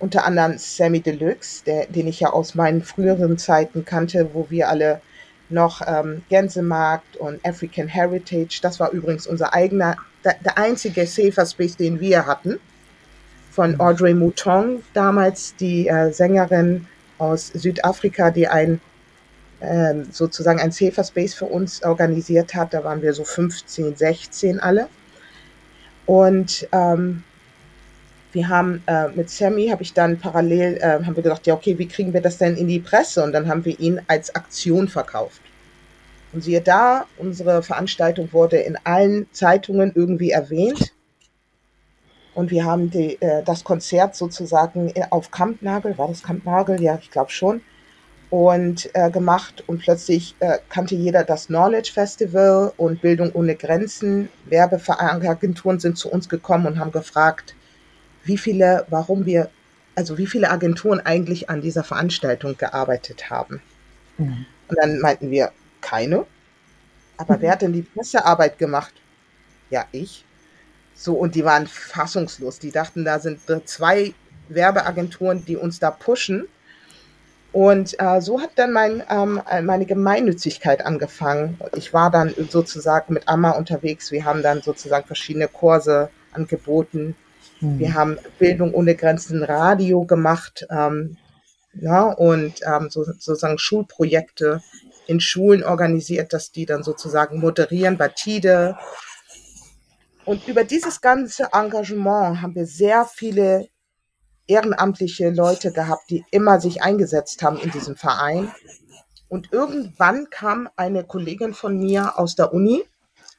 unter anderem Sammy Deluxe, der, den ich ja aus meinen früheren Zeiten kannte, wo wir alle noch ähm, Gänsemarkt und African Heritage, das war übrigens unser eigener, der, der einzige Safer Space, den wir hatten, von. Audrey Mouton, damals die äh, Sängerin aus Südafrika, die ein sozusagen ein Safer Space für uns organisiert hat. Da waren wir so 15, 16 alle. Und ähm, wir haben äh, mit Sammy habe ich dann parallel äh, haben wir gedacht, ja okay, wie kriegen wir das denn in die Presse? Und dann haben wir ihn als Aktion verkauft. Und siehe da, unsere Veranstaltung wurde in allen Zeitungen irgendwie erwähnt. Und wir haben die, äh, das Konzert sozusagen auf Kampnagel, war das Kampnagel? Ja, ich glaube schon. Und äh, gemacht und plötzlich äh, kannte jeder das Knowledge Festival und Bildung ohne Grenzen. Werbeagenturen sind zu uns gekommen und haben gefragt, wie viele, warum wir, also wie viele Agenturen eigentlich an dieser Veranstaltung gearbeitet haben. Mhm. Und dann meinten wir, keine. Aber mhm. wer hat denn die Pressearbeit gemacht? Ja, ich. So, und die waren fassungslos. Die dachten, da sind zwei Werbeagenturen, die uns da pushen. Und äh, so hat dann mein, ähm, meine Gemeinnützigkeit angefangen. Ich war dann sozusagen mit Amma unterwegs. Wir haben dann sozusagen verschiedene Kurse angeboten. Mhm. Wir haben Bildung ohne Grenzen Radio gemacht ähm, ja, und ähm, so, sozusagen Schulprojekte in Schulen organisiert, dass die dann sozusagen moderieren bei TIDE. Und über dieses ganze Engagement haben wir sehr viele ehrenamtliche Leute gehabt, die immer sich eingesetzt haben in diesem Verein. Und irgendwann kam eine Kollegin von mir aus der Uni,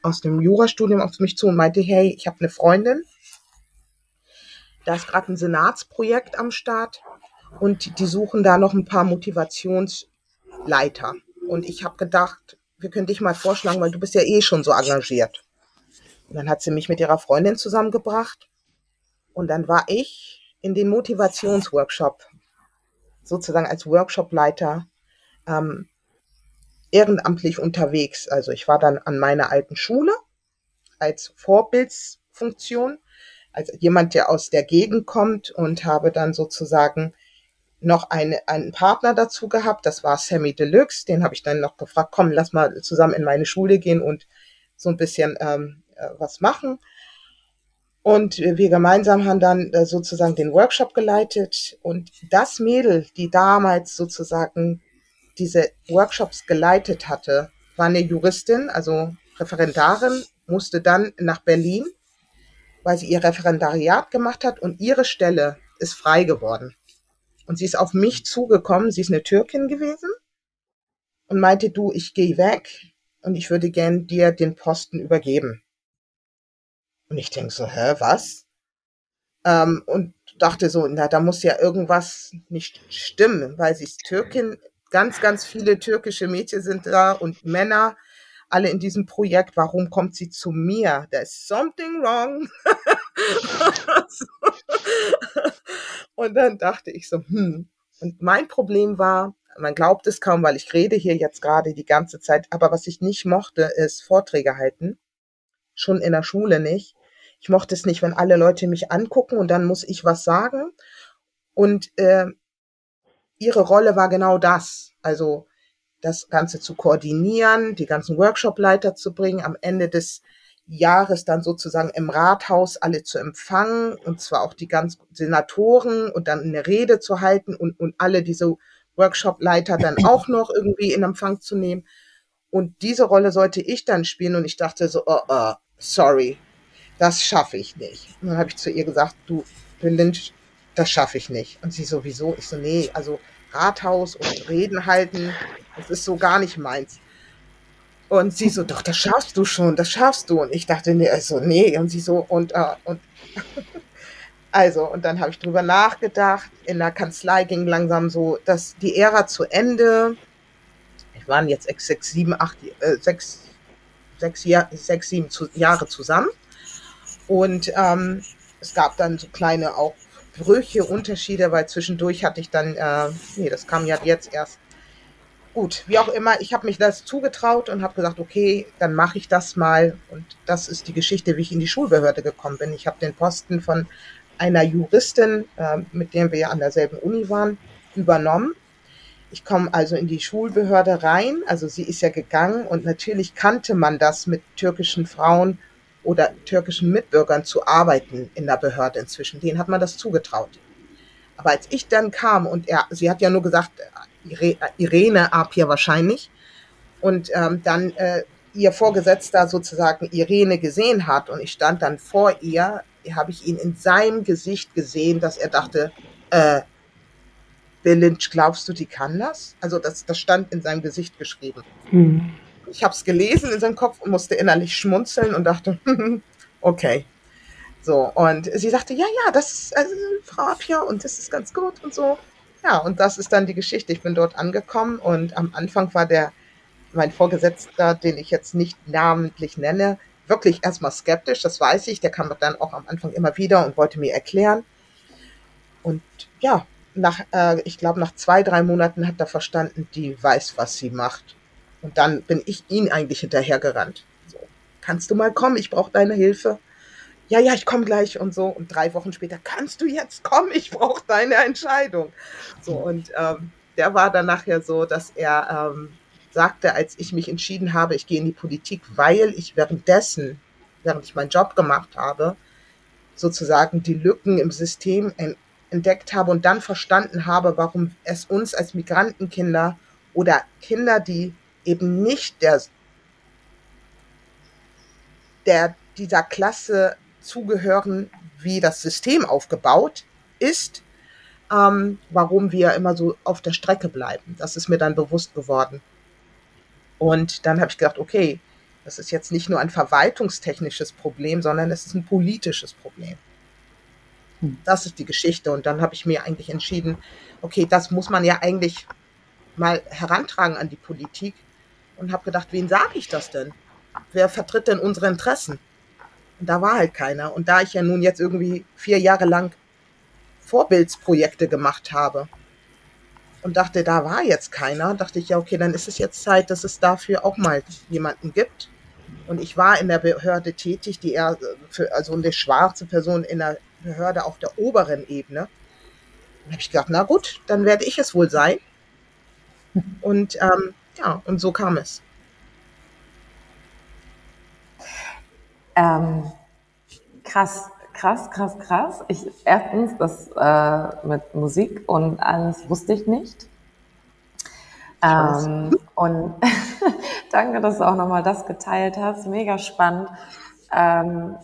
aus dem Jurastudium auf mich zu und meinte, hey, ich habe eine Freundin, da ist gerade ein Senatsprojekt am Start und die suchen da noch ein paar Motivationsleiter. Und ich habe gedacht, wir können dich mal vorschlagen, weil du bist ja eh schon so engagiert. Und dann hat sie mich mit ihrer Freundin zusammengebracht. Und dann war ich in den Motivationsworkshop, sozusagen als Workshopleiter, ähm, ehrenamtlich unterwegs. Also ich war dann an meiner alten Schule als Vorbildsfunktion, als jemand, der aus der Gegend kommt und habe dann sozusagen noch eine, einen Partner dazu gehabt, das war Sammy Deluxe, den habe ich dann noch gefragt, komm, lass mal zusammen in meine Schule gehen und so ein bisschen ähm, äh, was machen. Und wir gemeinsam haben dann äh, sozusagen den Workshop geleitet und das Mädel, die damals sozusagen diese Workshops geleitet hatte, war eine Juristin, also Referendarin, musste dann nach Berlin, weil sie ihr Referendariat gemacht hat und ihre Stelle ist frei geworden. Und sie ist auf mich zugekommen, sie ist eine Türkin gewesen und meinte, du, ich gehe weg und ich würde gern dir den Posten übergeben. Und ich denke so, hä, was? Ähm, und dachte so, na, da muss ja irgendwas nicht stimmen, weil sie ist Türkin, ganz, ganz viele türkische Mädchen sind da und Männer, alle in diesem Projekt, warum kommt sie zu mir? There's something wrong. Und dann dachte ich so, hm. Und mein Problem war, man glaubt es kaum, weil ich rede hier jetzt gerade die ganze Zeit, aber was ich nicht mochte, ist Vorträge halten. Schon in der Schule nicht. Ich mochte es nicht, wenn alle Leute mich angucken und dann muss ich was sagen. Und äh, ihre Rolle war genau das. Also das Ganze zu koordinieren, die ganzen Workshop-Leiter zu bringen, am Ende des Jahres dann sozusagen im Rathaus alle zu empfangen und zwar auch die ganzen Senatoren und dann eine Rede zu halten und, und alle diese Workshop-Leiter dann auch noch irgendwie in Empfang zu nehmen. Und diese Rolle sollte ich dann spielen und ich dachte so, oh, oh sorry, das schaffe ich nicht. Und dann habe ich zu ihr gesagt, du, Lynch, das schaffe ich nicht. Und sie sowieso, ich so, nee, also Rathaus und Reden halten, das ist so gar nicht meins. Und sie so, doch, das schaffst du schon, das schaffst du. Und ich dachte, nee, also, nee. Und sie so, und, äh, und, also, und dann habe ich drüber nachgedacht. In der Kanzlei ging langsam so, dass die Ära zu Ende. Wir waren jetzt sechs, sieben, acht, äh, sechs, sechs, sechs sieben zu, Jahre zusammen. Und ähm, es gab dann so kleine auch Brüche, Unterschiede, weil zwischendurch hatte ich dann, äh, nee, das kam ja jetzt erst. Gut, wie auch immer, ich habe mich das zugetraut und habe gesagt, okay, dann mache ich das mal. Und das ist die Geschichte, wie ich in die Schulbehörde gekommen bin. Ich habe den Posten von einer Juristin, äh, mit der wir ja an derselben Uni waren, übernommen. Ich komme also in die Schulbehörde rein, also sie ist ja gegangen und natürlich kannte man das mit türkischen Frauen oder türkischen Mitbürgern zu arbeiten in der Behörde inzwischen. Denen hat man das zugetraut. Aber als ich dann kam und er, sie hat ja nur gesagt, Irene Apia wahrscheinlich, und ähm, dann äh, ihr Vorgesetzter sozusagen Irene gesehen hat und ich stand dann vor ihr, habe ich ihn in seinem Gesicht gesehen, dass er dachte, äh, Bill Lynch, glaubst du, die kann das? Also das, das stand in seinem Gesicht geschrieben. Mhm ich habe es gelesen in seinem Kopf und musste innerlich schmunzeln und dachte, okay. So, und sie sagte, ja, ja, das ist also, Frau Apia und das ist ganz gut und so. Ja, und das ist dann die Geschichte. Ich bin dort angekommen und am Anfang war der, mein Vorgesetzter, den ich jetzt nicht namentlich nenne, wirklich erstmal skeptisch, das weiß ich. Der kam dann auch am Anfang immer wieder und wollte mir erklären. Und ja, nach, äh, ich glaube, nach zwei, drei Monaten hat er verstanden, die weiß, was sie macht. Und dann bin ich ihn eigentlich hinterhergerannt. So, kannst du mal kommen? Ich brauche deine Hilfe. Ja, ja, ich komme gleich und so. Und drei Wochen später, kannst du jetzt kommen? Ich brauche deine Entscheidung. So, und ähm, der war dann nachher so, dass er ähm, sagte, als ich mich entschieden habe, ich gehe in die Politik, weil ich währenddessen, während ich meinen Job gemacht habe, sozusagen die Lücken im System entdeckt habe und dann verstanden habe, warum es uns als Migrantenkinder oder Kinder, die eben nicht der, der dieser Klasse zugehören, wie das System aufgebaut ist, ähm, warum wir immer so auf der Strecke bleiben. Das ist mir dann bewusst geworden. Und dann habe ich gedacht, okay, das ist jetzt nicht nur ein verwaltungstechnisches Problem, sondern es ist ein politisches Problem. Hm. Das ist die Geschichte. Und dann habe ich mir eigentlich entschieden, okay, das muss man ja eigentlich mal herantragen an die Politik, und habe gedacht, wen sage ich das denn? Wer vertritt denn unsere Interessen? Und da war halt keiner. Und da ich ja nun jetzt irgendwie vier Jahre lang Vorbildsprojekte gemacht habe und dachte, da war jetzt keiner, dachte ich ja, okay, dann ist es jetzt Zeit, dass es dafür auch mal jemanden gibt. Und ich war in der Behörde tätig, die eher für, also eine schwarze Person in der Behörde auf der oberen Ebene. Dann habe ich gedacht, na gut, dann werde ich es wohl sein. Und ähm, ja, und so kam es. Ähm, krass, krass, krass, krass. Ich, erstens, das äh, mit Musik und alles wusste ich nicht. Ähm, und danke, dass du auch nochmal das geteilt hast. Mega spannend. Ähm,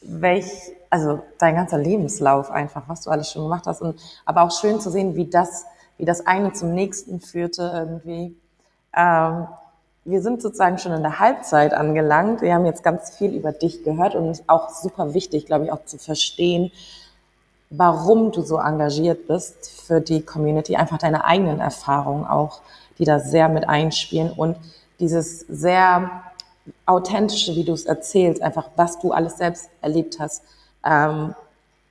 welch, also dein ganzer Lebenslauf einfach, was du alles schon gemacht hast. Und, aber auch schön zu sehen, wie das, wie das eine zum nächsten führte irgendwie. Ähm, wir sind sozusagen schon in der Halbzeit angelangt. Wir haben jetzt ganz viel über dich gehört und es ist auch super wichtig, glaube ich, auch zu verstehen, warum du so engagiert bist für die Community, einfach deine eigenen Erfahrungen auch, die da sehr mit einspielen und dieses sehr authentische, wie du es erzählst, einfach was du alles selbst erlebt hast ähm,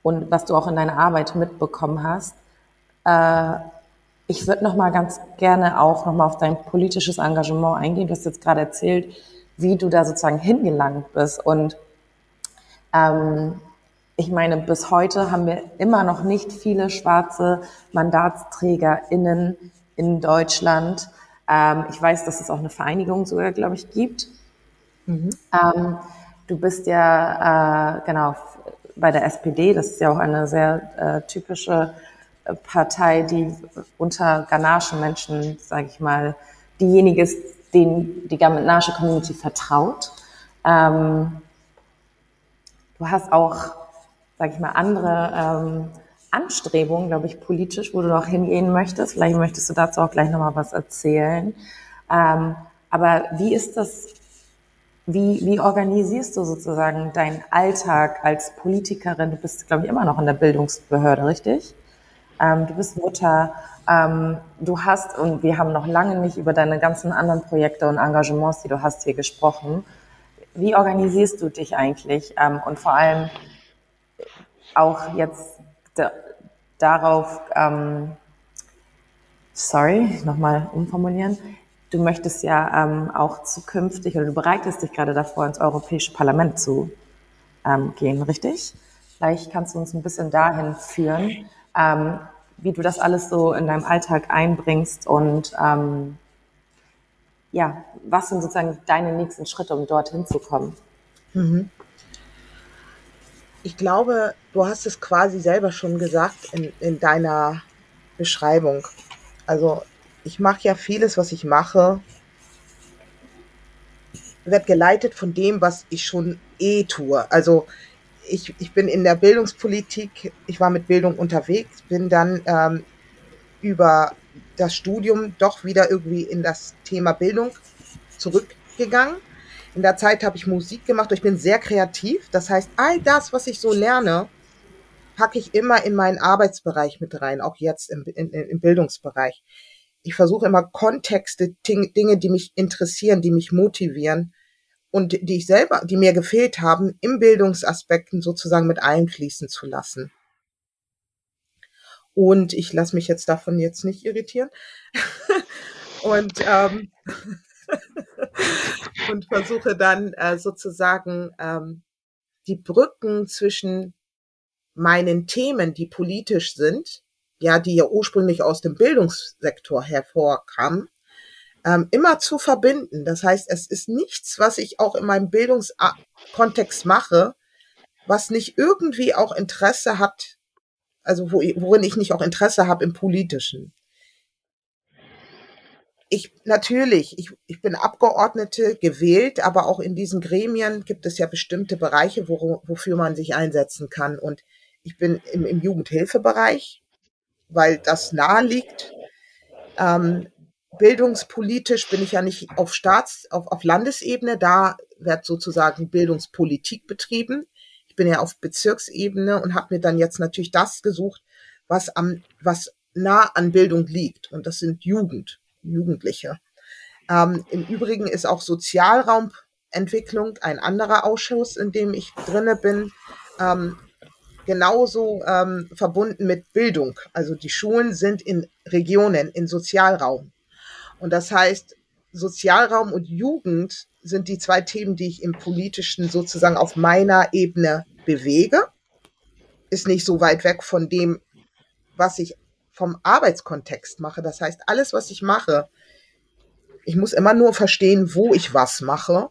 und was du auch in deiner Arbeit mitbekommen hast. Äh, ich würde noch mal ganz gerne auch noch mal auf dein politisches Engagement eingehen. Du hast jetzt gerade erzählt, wie du da sozusagen hingelangt bist. Und ähm, ich meine, bis heute haben wir immer noch nicht viele schwarze MandatsträgerInnen in Deutschland. Ähm, ich weiß, dass es auch eine Vereinigung sogar, glaube ich, gibt. Mhm. Ähm, du bist ja, äh, genau, bei der SPD, das ist ja auch eine sehr äh, typische Partei, die unter ghanaischen Menschen, sage ich mal, diejenige ist, denen die ghanaische Community vertraut. Ähm, du hast auch, sage ich mal, andere ähm, Anstrebungen, glaube ich, politisch, wo du noch hingehen möchtest. Vielleicht möchtest du dazu auch gleich nochmal was erzählen. Ähm, aber wie ist das, wie, wie organisierst du sozusagen deinen Alltag als Politikerin? Du bist, glaube ich, immer noch in der Bildungsbehörde, richtig? Ähm, du bist Mutter, ähm, du hast, und wir haben noch lange nicht über deine ganzen anderen Projekte und Engagements, die du hast, hier gesprochen. Wie organisierst du dich eigentlich? Ähm, und vor allem auch jetzt darauf, ähm, sorry, nochmal umformulieren, du möchtest ja ähm, auch zukünftig oder du bereitest dich gerade davor, ins Europäische Parlament zu ähm, gehen, richtig? Vielleicht kannst du uns ein bisschen dahin führen, ähm, wie du das alles so in deinem Alltag einbringst und ähm, ja, was sind sozusagen deine nächsten Schritte, um dorthin zu kommen? Mhm. Ich glaube, du hast es quasi selber schon gesagt in, in deiner Beschreibung. Also ich mache ja vieles, was ich mache, wird geleitet von dem, was ich schon eh tue. Also ich, ich bin in der Bildungspolitik, ich war mit Bildung unterwegs, bin dann ähm, über das Studium doch wieder irgendwie in das Thema Bildung zurückgegangen. In der Zeit habe ich Musik gemacht. Ich bin sehr kreativ. Das heißt, all das, was ich so lerne, packe ich immer in meinen Arbeitsbereich mit rein, auch jetzt im, in, im Bildungsbereich. Ich versuche immer Kontexte, Dinge, die mich interessieren, die mich motivieren und die ich selber, die mir gefehlt haben, im Bildungsaspekten sozusagen mit einfließen zu lassen. Und ich lasse mich jetzt davon jetzt nicht irritieren. und, ähm, und versuche dann äh, sozusagen ähm, die Brücken zwischen meinen Themen, die politisch sind, ja, die ja ursprünglich aus dem Bildungssektor hervorkamen, ähm, immer zu verbinden. Das heißt, es ist nichts, was ich auch in meinem Bildungskontext mache, was nicht irgendwie auch Interesse hat, also wo, worin ich nicht auch Interesse habe im politischen. Ich natürlich, ich, ich bin Abgeordnete gewählt, aber auch in diesen Gremien gibt es ja bestimmte Bereiche, wo, wofür man sich einsetzen kann. Und ich bin im, im Jugendhilfebereich, weil das nahe liegt. Ähm, bildungspolitisch bin ich ja nicht auf Staats-, auf, auf Landesebene, da wird sozusagen Bildungspolitik betrieben. Ich bin ja auf Bezirksebene und habe mir dann jetzt natürlich das gesucht, was am, was nah an Bildung liegt. Und das sind Jugend, Jugendliche. Ähm, Im Übrigen ist auch Sozialraumentwicklung ein anderer Ausschuss, in dem ich drinne bin, ähm, genauso ähm, verbunden mit Bildung. Also die Schulen sind in Regionen, in Sozialraum. Und das heißt, Sozialraum und Jugend sind die zwei Themen, die ich im politischen sozusagen auf meiner Ebene bewege. Ist nicht so weit weg von dem, was ich vom Arbeitskontext mache. Das heißt, alles, was ich mache, ich muss immer nur verstehen, wo ich was mache,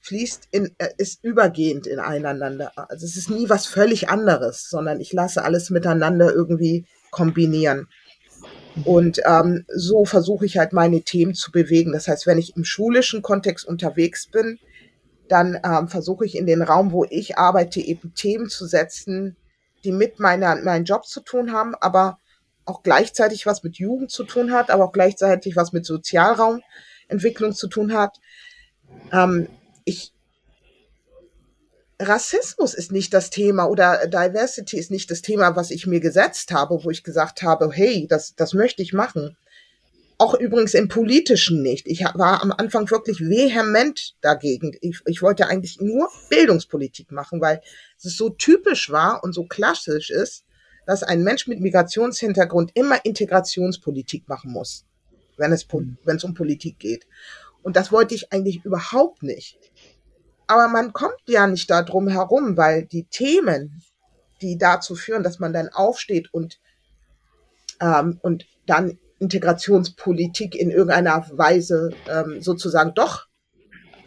fließt in, äh, ist übergehend ineinander. Also es ist nie was völlig anderes, sondern ich lasse alles miteinander irgendwie kombinieren. Und ähm, so versuche ich halt meine Themen zu bewegen. Das heißt, wenn ich im schulischen Kontext unterwegs bin, dann ähm, versuche ich in den Raum, wo ich arbeite, eben Themen zu setzen, die mit meiner, meinem Job zu tun haben, aber auch gleichzeitig was mit Jugend zu tun hat, aber auch gleichzeitig was mit Sozialraumentwicklung zu tun hat. Ähm, ich Rassismus ist nicht das Thema oder Diversity ist nicht das Thema, was ich mir gesetzt habe, wo ich gesagt habe, hey, das, das möchte ich machen. Auch übrigens im Politischen nicht. Ich war am Anfang wirklich vehement dagegen. Ich, ich wollte eigentlich nur Bildungspolitik machen, weil es so typisch war und so klassisch ist, dass ein Mensch mit Migrationshintergrund immer Integrationspolitik machen muss, wenn es, wenn es um Politik geht. Und das wollte ich eigentlich überhaupt nicht. Aber man kommt ja nicht da drum herum, weil die Themen, die dazu führen, dass man dann aufsteht und, ähm, und dann Integrationspolitik in irgendeiner Weise ähm, sozusagen doch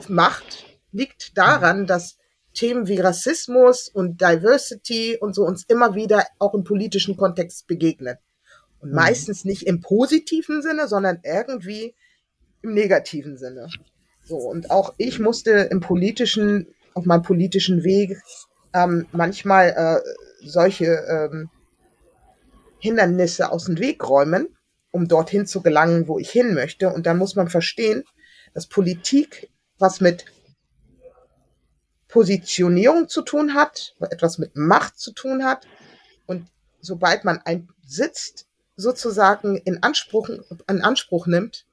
macht, liegt daran, dass Themen wie Rassismus und Diversity und so uns immer wieder auch im politischen Kontext begegnen. Und mhm. meistens nicht im positiven Sinne, sondern irgendwie im negativen Sinne. So, und auch ich musste im politischen, auf meinem politischen Weg ähm, manchmal äh, solche ähm, Hindernisse aus dem Weg räumen, um dorthin zu gelangen, wo ich hin möchte. Und dann muss man verstehen, dass Politik was mit Positionierung zu tun hat, etwas mit Macht zu tun hat. Und sobald man einen Sitz sozusagen in Anspruch, in Anspruch nimmt,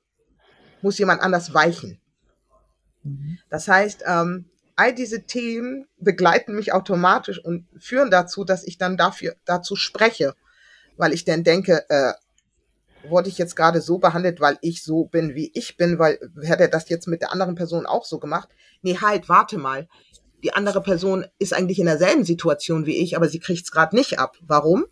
muss jemand anders weichen. Mhm. Das heißt, ähm, all diese Themen begleiten mich automatisch und führen dazu, dass ich dann dafür, dazu spreche. weil ich dann denke, äh, wurde ich jetzt gerade so behandelt, weil ich so bin, wie ich bin, weil hätte er das jetzt mit der anderen Person auch so gemacht? Nee, halt, warte mal. Die andere Person ist eigentlich in derselben Situation wie ich, aber sie kriegt es gerade nicht ab. Warum?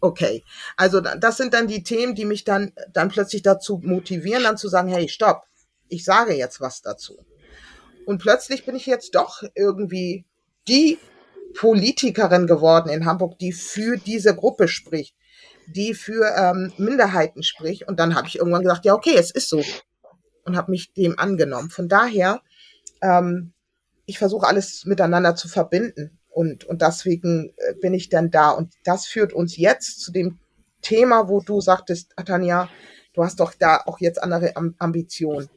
Okay. Also das sind dann die Themen, die mich dann, dann plötzlich dazu motivieren, dann zu sagen, hey, stopp, ich sage jetzt was dazu. Und plötzlich bin ich jetzt doch irgendwie die Politikerin geworden in Hamburg, die für diese Gruppe spricht, die für ähm, Minderheiten spricht. Und dann habe ich irgendwann gesagt, ja, okay, es ist so. Und habe mich dem angenommen. Von daher, ähm, ich versuche alles miteinander zu verbinden. Und, und deswegen äh, bin ich dann da. Und das führt uns jetzt zu dem Thema, wo du sagtest, Tanja, du hast doch da auch jetzt andere Ambitionen.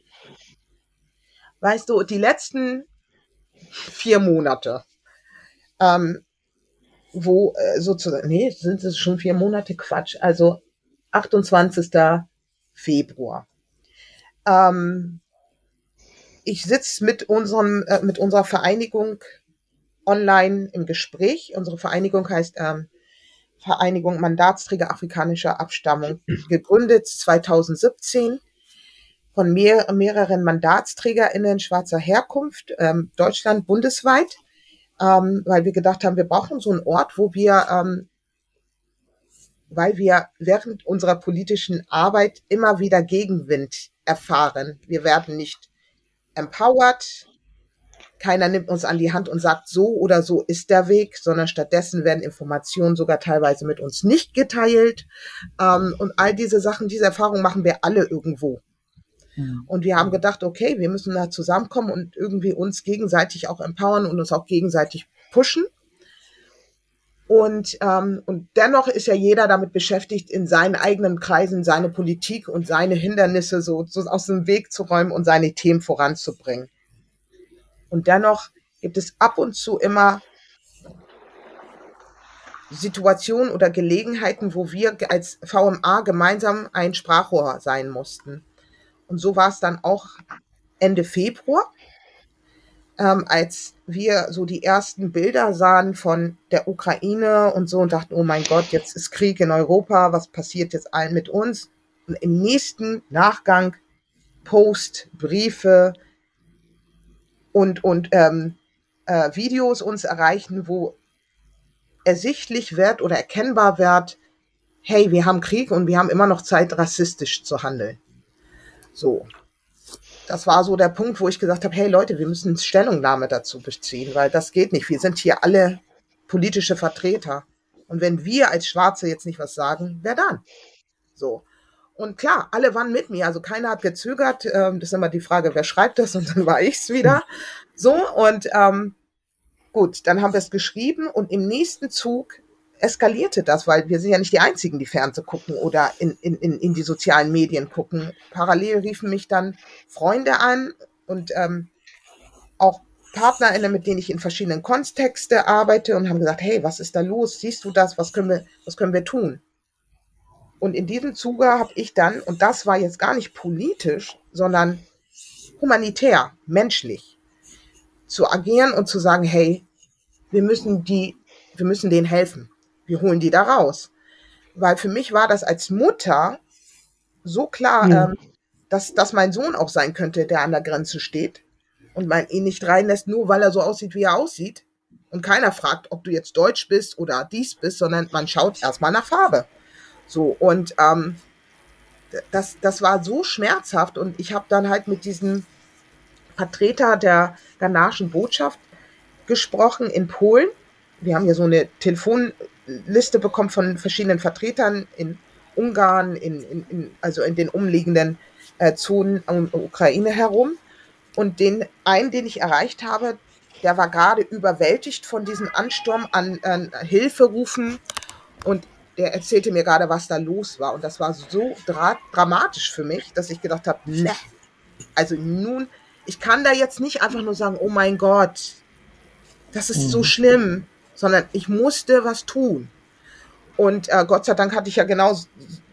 Weißt du, die letzten vier Monate, ähm, wo äh, sozusagen, nee, sind es schon vier Monate Quatsch, also 28. Februar. Ähm, ich sitze mit unserem, äh, mit unserer Vereinigung online im Gespräch. Unsere Vereinigung heißt ähm, Vereinigung Mandatsträger afrikanischer Abstammung, gegründet 2017 von mehr, mehreren MandatsträgerInnen schwarzer Herkunft, ähm, Deutschland bundesweit ähm, weil wir gedacht haben, wir brauchen so einen Ort, wo wir, ähm, weil wir während unserer politischen Arbeit immer wieder Gegenwind erfahren. Wir werden nicht empowered, keiner nimmt uns an die Hand und sagt, so oder so ist der Weg, sondern stattdessen werden Informationen sogar teilweise mit uns nicht geteilt. Ähm, und all diese Sachen, diese Erfahrungen machen wir alle irgendwo. Mhm. Und wir haben gedacht, okay, wir müssen da zusammenkommen und irgendwie uns gegenseitig auch empowern und uns auch gegenseitig pushen. Und, ähm, und dennoch ist ja jeder damit beschäftigt, in seinen eigenen Kreisen seine Politik und seine Hindernisse so, so aus dem Weg zu räumen und seine Themen voranzubringen. Und dennoch gibt es ab und zu immer Situationen oder Gelegenheiten, wo wir als VMA gemeinsam ein Sprachrohr sein mussten. Und so war es dann auch Ende Februar, ähm, als wir so die ersten Bilder sahen von der Ukraine und so und dachten, oh mein Gott, jetzt ist Krieg in Europa, was passiert jetzt allen mit uns? Und im nächsten Nachgang Post, Briefe und, und ähm, äh, Videos uns erreichen, wo ersichtlich wird oder erkennbar wird, hey, wir haben Krieg und wir haben immer noch Zeit, rassistisch zu handeln. So. Das war so der Punkt, wo ich gesagt habe, hey Leute, wir müssen Stellungnahme dazu beziehen, weil das geht nicht. Wir sind hier alle politische Vertreter. Und wenn wir als Schwarze jetzt nicht was sagen, wer dann? So. Und klar, alle waren mit mir, also keiner hat gezögert. Ähm, das ist immer die Frage, wer schreibt das? Und dann war ich's wieder. So, und ähm, gut, dann haben wir es geschrieben und im nächsten Zug eskalierte das, weil wir sind ja nicht die Einzigen, die Fernseh gucken oder in, in, in, in die sozialen Medien gucken. Parallel riefen mich dann Freunde an und ähm, auch PartnerInnen, mit denen ich in verschiedenen Kontexte arbeite und haben gesagt, hey, was ist da los? Siehst du das? Was können wir, was können wir tun? Und in diesem Zuge habe ich dann, und das war jetzt gar nicht politisch, sondern humanitär, menschlich, zu agieren und zu sagen, hey, wir müssen die, wir müssen denen helfen wir holen die da raus. Weil für mich war das als Mutter so klar, mhm. ähm, dass, dass mein Sohn auch sein könnte, der an der Grenze steht und man ihn nicht reinlässt, nur weil er so aussieht, wie er aussieht. Und keiner fragt, ob du jetzt Deutsch bist oder dies bist, sondern man schaut erstmal nach Farbe. So, und ähm, das, das war so schmerzhaft und ich habe dann halt mit diesem Vertreter der ghanaischen Botschaft gesprochen in Polen. Wir haben ja so eine Telefon, Liste bekommt von verschiedenen Vertretern in Ungarn, in, in, in also in den umliegenden äh, Zonen um Ukraine herum. Und den einen, den ich erreicht habe, der war gerade überwältigt von diesem Ansturm an, an Hilferufen und der erzählte mir gerade, was da los war. Und das war so dra dramatisch für mich, dass ich gedacht habe, ne, also nun, ich kann da jetzt nicht einfach nur sagen, oh mein Gott, das ist mhm. so schlimm sondern ich musste was tun. Und äh, Gott sei Dank hatte ich ja genau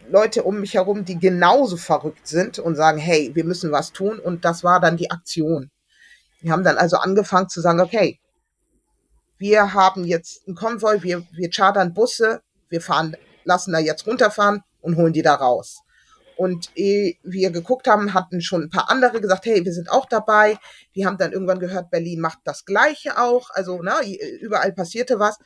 Leute um mich herum, die genauso verrückt sind und sagen, hey, wir müssen was tun. Und das war dann die Aktion. Wir haben dann also angefangen zu sagen, okay, wir haben jetzt einen Konvoi, wir, wir chartern Busse, wir fahren lassen da jetzt runterfahren und holen die da raus. Und ehe wir geguckt haben, hatten schon ein paar andere gesagt, hey, wir sind auch dabei. Die haben dann irgendwann gehört, Berlin macht das Gleiche auch. Also, na, überall passierte was.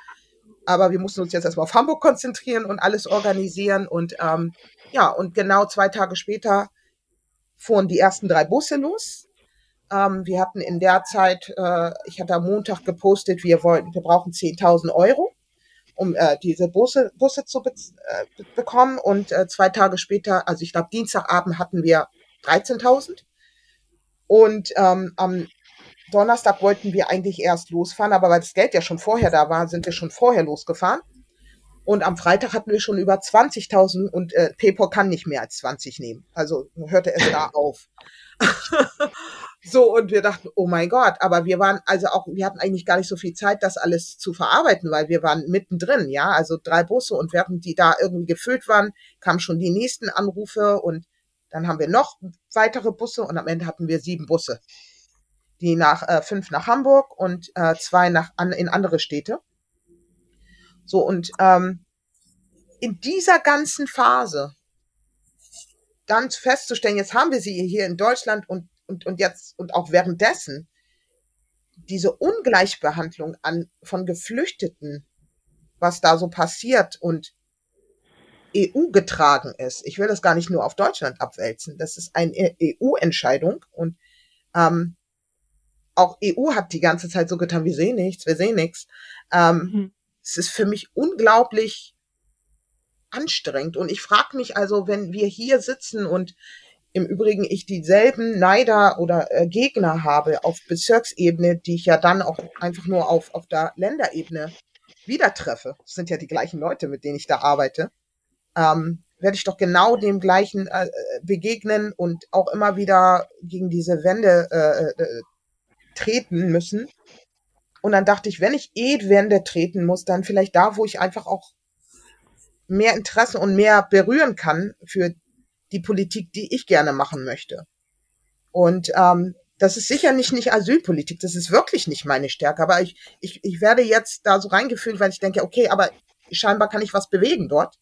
Aber wir mussten uns jetzt erstmal auf Hamburg konzentrieren und alles organisieren. Und ähm, ja, und genau zwei Tage später fuhren die ersten drei Busse los. Ähm, wir hatten in der Zeit, äh, ich hatte am Montag gepostet, wir wollten, wir brauchen 10.000 Euro um äh, diese Busse, Busse zu be äh, bekommen. Und äh, zwei Tage später, also ich glaube Dienstagabend hatten wir 13.000. Und ähm, am Donnerstag wollten wir eigentlich erst losfahren, aber weil das Geld ja schon vorher da war, sind wir schon vorher losgefahren. Und am Freitag hatten wir schon über 20.000 und äh, PayPal kann nicht mehr als 20 nehmen. Also hörte es da auf. So, und wir dachten, oh mein Gott, aber wir waren also auch, wir hatten eigentlich gar nicht so viel Zeit, das alles zu verarbeiten, weil wir waren mittendrin, ja, also drei Busse und während die da irgendwie gefüllt waren, kamen schon die nächsten Anrufe und dann haben wir noch weitere Busse und am Ende hatten wir sieben Busse. Die nach, äh, fünf nach Hamburg und äh, zwei nach an, in andere Städte. So, und ähm, in dieser ganzen Phase dann festzustellen, jetzt haben wir sie hier in Deutschland und und, und jetzt und auch währenddessen diese Ungleichbehandlung an, von Geflüchteten, was da so passiert und EU getragen ist. Ich will das gar nicht nur auf Deutschland abwälzen. Das ist eine EU-Entscheidung und ähm, auch EU hat die ganze Zeit so getan, wir sehen nichts, wir sehen nichts. Ähm, mhm. Es ist für mich unglaublich anstrengend und ich frage mich also, wenn wir hier sitzen und im Übrigen ich dieselben Neider oder äh, Gegner habe auf Bezirksebene, die ich ja dann auch einfach nur auf, auf der Länderebene wieder treffe. Das sind ja die gleichen Leute, mit denen ich da arbeite. Ähm, werde ich doch genau dem gleichen äh, begegnen und auch immer wieder gegen diese Wände äh, äh, treten müssen. Und dann dachte ich, wenn ich eh Wände treten muss, dann vielleicht da, wo ich einfach auch mehr Interesse und mehr berühren kann für die Politik, die ich gerne machen möchte. Und ähm, das ist sicherlich nicht Asylpolitik, das ist wirklich nicht meine Stärke, aber ich, ich, ich werde jetzt da so reingefühlt, weil ich denke, okay, aber scheinbar kann ich was bewegen dort.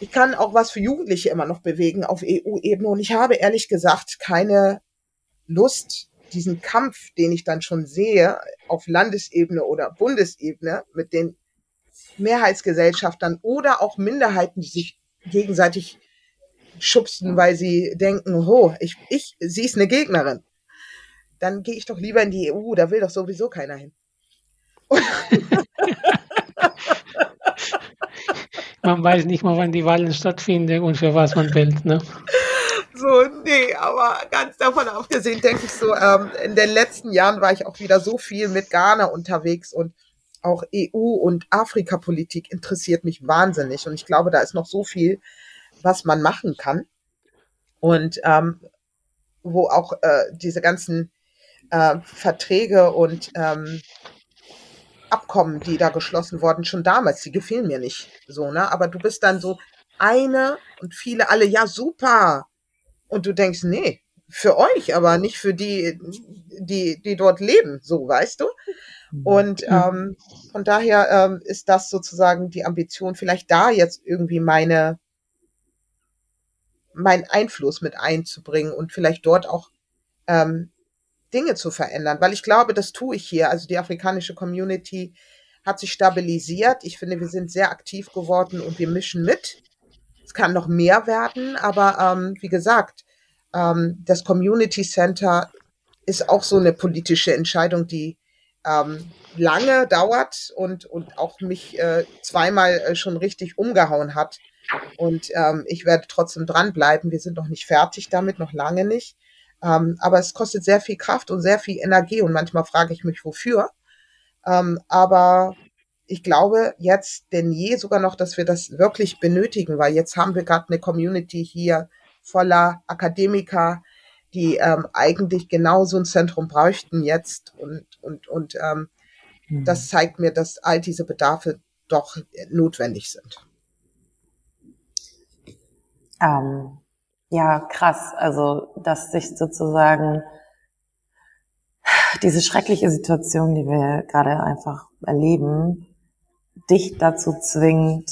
Ich kann auch was für Jugendliche immer noch bewegen auf EU-Ebene und ich habe ehrlich gesagt keine Lust, diesen Kampf, den ich dann schon sehe, auf Landesebene oder Bundesebene mit den Mehrheitsgesellschaftern oder auch Minderheiten, die sich gegenseitig schubsen, weil sie denken, oh, ich, ich, sie ist eine Gegnerin. Dann gehe ich doch lieber in die EU, da will doch sowieso keiner hin. man weiß nicht mal, wann die Wahlen stattfinden und für was man wählt, ne? So, nee, aber ganz davon abgesehen, denke ich so, ähm, in den letzten Jahren war ich auch wieder so viel mit Ghana unterwegs und auch EU- und Afrikapolitik interessiert mich wahnsinnig. Und ich glaube, da ist noch so viel, was man machen kann. Und ähm, wo auch äh, diese ganzen äh, Verträge und ähm, Abkommen, die da geschlossen wurden, schon damals, die gefielen mir nicht so, ne? Aber du bist dann so eine und viele alle, ja, super. Und du denkst, nee, für euch, aber nicht für die, die, die dort leben, so, weißt du? Mhm. Und ähm, von daher ähm, ist das sozusagen die Ambition, vielleicht da jetzt irgendwie meine meinen Einfluss mit einzubringen und vielleicht dort auch ähm, Dinge zu verändern, weil ich glaube, das tue ich hier. Also die afrikanische Community hat sich stabilisiert. Ich finde, wir sind sehr aktiv geworden und wir mischen mit. Es kann noch mehr werden, aber ähm, wie gesagt, ähm, das Community Center ist auch so eine politische Entscheidung, die ähm, lange dauert und, und auch mich äh, zweimal äh, schon richtig umgehauen hat. Und ähm, ich werde trotzdem dranbleiben. Wir sind noch nicht fertig damit, noch lange nicht. Ähm, aber es kostet sehr viel Kraft und sehr viel Energie und manchmal frage ich mich, wofür. Ähm, aber ich glaube jetzt denn je sogar noch, dass wir das wirklich benötigen, weil jetzt haben wir gerade eine Community hier voller Akademiker, die ähm, eigentlich genau so ein Zentrum bräuchten jetzt und und und ähm, mhm. das zeigt mir, dass all diese Bedarfe doch notwendig sind. Ähm, ja, krass. Also, dass sich sozusagen diese schreckliche Situation, die wir gerade einfach erleben, dich dazu zwingt,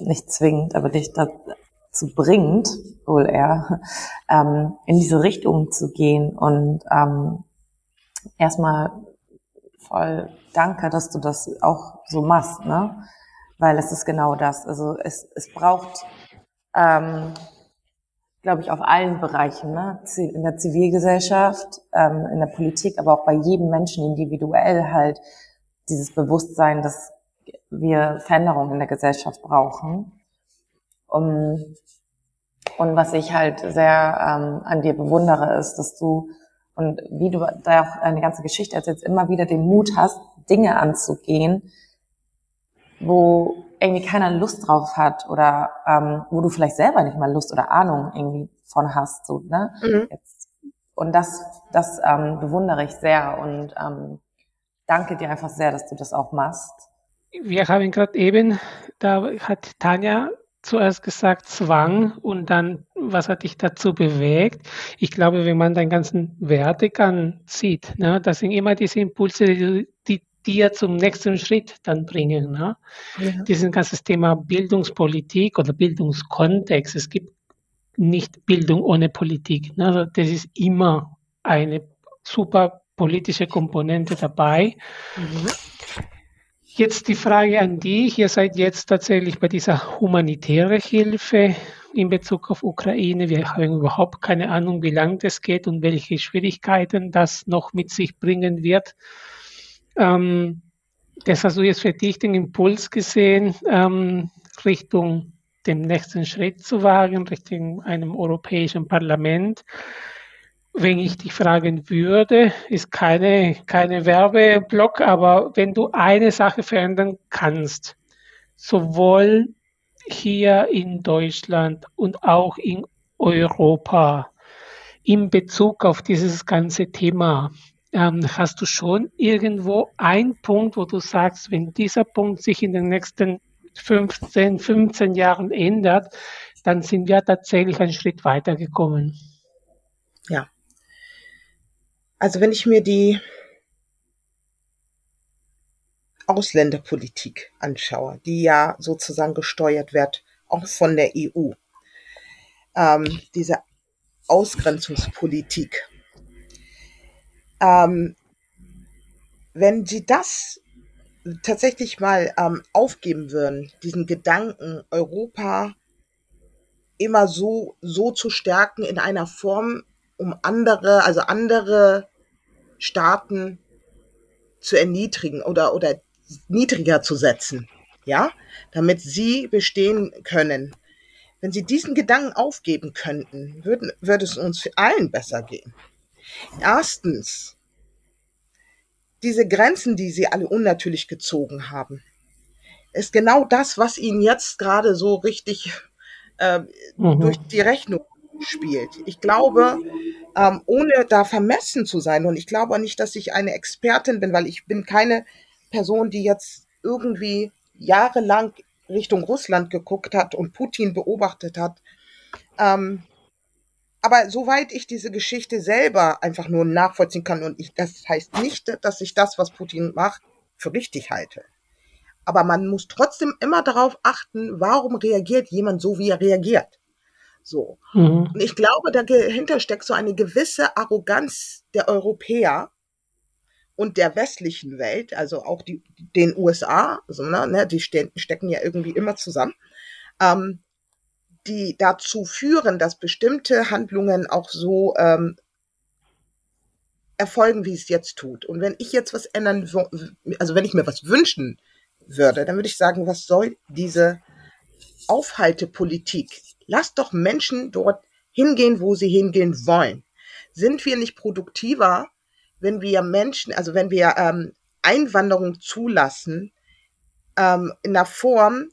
nicht zwingend, aber dich dazu bringt, wohl eher, ähm, in diese Richtung zu gehen und ähm, erstmal voll danke, dass du das auch so machst, ne? Weil es ist genau das. Also es, es braucht, ähm, glaube ich, auf allen Bereichen, ne? in der Zivilgesellschaft, ähm, in der Politik, aber auch bei jedem Menschen individuell halt dieses Bewusstsein, dass wir Veränderungen in der Gesellschaft brauchen. Um, und was ich halt sehr ähm, an dir bewundere, ist, dass du und wie du da auch eine ganze Geschichte erzählst, immer wieder den Mut hast, Dinge anzugehen, wo irgendwie keiner Lust drauf hat oder ähm, wo du vielleicht selber nicht mal Lust oder Ahnung irgendwie von hast. So, ne? Mhm. Jetzt, und das, das ähm, bewundere ich sehr und ähm, danke dir einfach sehr, dass du das auch machst. Wir haben gerade eben, da hat Tanja zuerst gesagt Zwang und dann, was hat dich dazu bewegt? Ich glaube, wenn man deinen ganzen Werdegang sieht, ne, das sind immer diese Impulse, die, die dir zum nächsten Schritt dann bringen. Ne? Ja. Dieses ganze Thema Bildungspolitik oder Bildungskontext. Es gibt nicht Bildung ohne Politik. Ne? Also das ist immer eine super politische Komponente dabei. Mhm. Jetzt die Frage an dich. Ihr seid jetzt tatsächlich bei dieser humanitären Hilfe in Bezug auf Ukraine. Wir haben überhaupt keine Ahnung, wie lang das geht und welche Schwierigkeiten das noch mit sich bringen wird. Ähm, das hast du jetzt für dich den Impuls gesehen, ähm, Richtung dem nächsten Schritt zu wagen, Richtung einem europäischen Parlament. Wenn ich dich fragen würde, ist keine, keine Werbeblock, aber wenn du eine Sache verändern kannst, sowohl hier in Deutschland und auch in Europa, in Bezug auf dieses ganze Thema, ähm, hast du schon irgendwo einen Punkt, wo du sagst, wenn dieser Punkt sich in den nächsten 15, 15 Jahren ändert, dann sind wir tatsächlich einen Schritt weitergekommen. Ja. Also wenn ich mir die Ausländerpolitik anschaue, die ja sozusagen gesteuert wird, auch von der EU, ähm, diese Ausgrenzungspolitik, ähm, wenn sie das tatsächlich mal ähm, aufgeben würden, diesen Gedanken, Europa immer so, so zu stärken in einer Form, um andere, also andere Staaten zu erniedrigen oder, oder niedriger zu setzen, ja, damit sie bestehen können. Wenn sie diesen Gedanken aufgeben könnten, würden, würde es uns allen besser gehen. Erstens, diese Grenzen, die sie alle unnatürlich gezogen haben, ist genau das, was ihnen jetzt gerade so richtig äh, mhm. durch die Rechnung spielt. Ich glaube, ähm, ohne da vermessen zu sein, und ich glaube nicht, dass ich eine Expertin bin, weil ich bin keine Person, die jetzt irgendwie jahrelang Richtung Russland geguckt hat und Putin beobachtet hat. Ähm, aber soweit ich diese Geschichte selber einfach nur nachvollziehen kann und ich, das heißt nicht, dass ich das, was Putin macht, für richtig halte. Aber man muss trotzdem immer darauf achten, warum reagiert jemand so, wie er reagiert. So. Mhm. Und ich glaube, dahinter steckt so eine gewisse Arroganz der Europäer und der westlichen Welt, also auch die, den USA, also, ne, die stecken ja irgendwie immer zusammen, ähm, die dazu führen, dass bestimmte Handlungen auch so ähm, erfolgen, wie es jetzt tut. Und wenn ich jetzt was ändern, also wenn ich mir was wünschen würde, dann würde ich sagen, was soll diese Aufhaltepolitik? Lasst doch Menschen dort hingehen, wo sie hingehen wollen. Sind wir nicht produktiver, wenn wir Menschen, also wenn wir ähm, Einwanderung zulassen, ähm, in einer Form,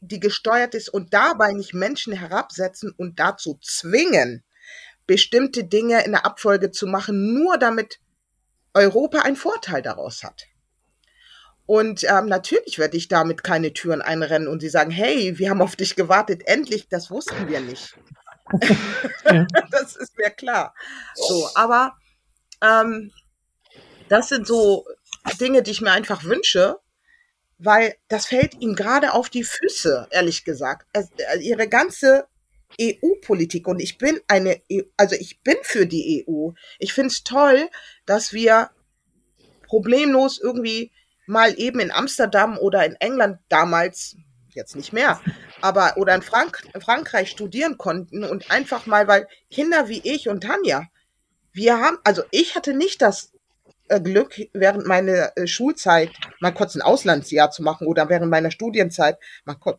die gesteuert ist und dabei nicht Menschen herabsetzen und dazu zwingen, bestimmte Dinge in der Abfolge zu machen, nur damit Europa einen Vorteil daraus hat. Und ähm, natürlich werde ich damit keine Türen einrennen und sie sagen, hey, wir haben auf dich gewartet, endlich, das wussten wir nicht. das ist mir klar. So, aber ähm, das sind so Dinge, die ich mir einfach wünsche, weil das fällt ihm gerade auf die Füße, ehrlich gesagt. Also ihre ganze EU-Politik und ich bin eine, e also ich bin für die EU. Ich finde es toll, dass wir problemlos irgendwie mal eben in Amsterdam oder in England damals, jetzt nicht mehr, aber oder in, Frank Frankreich studieren konnten und einfach mal, weil Kinder wie ich und Tanja, wir haben, also ich hatte nicht das Glück, während meiner äh, Schulzeit mal kurz ein Auslandsjahr zu machen oder während meiner Studienzeit mal kurz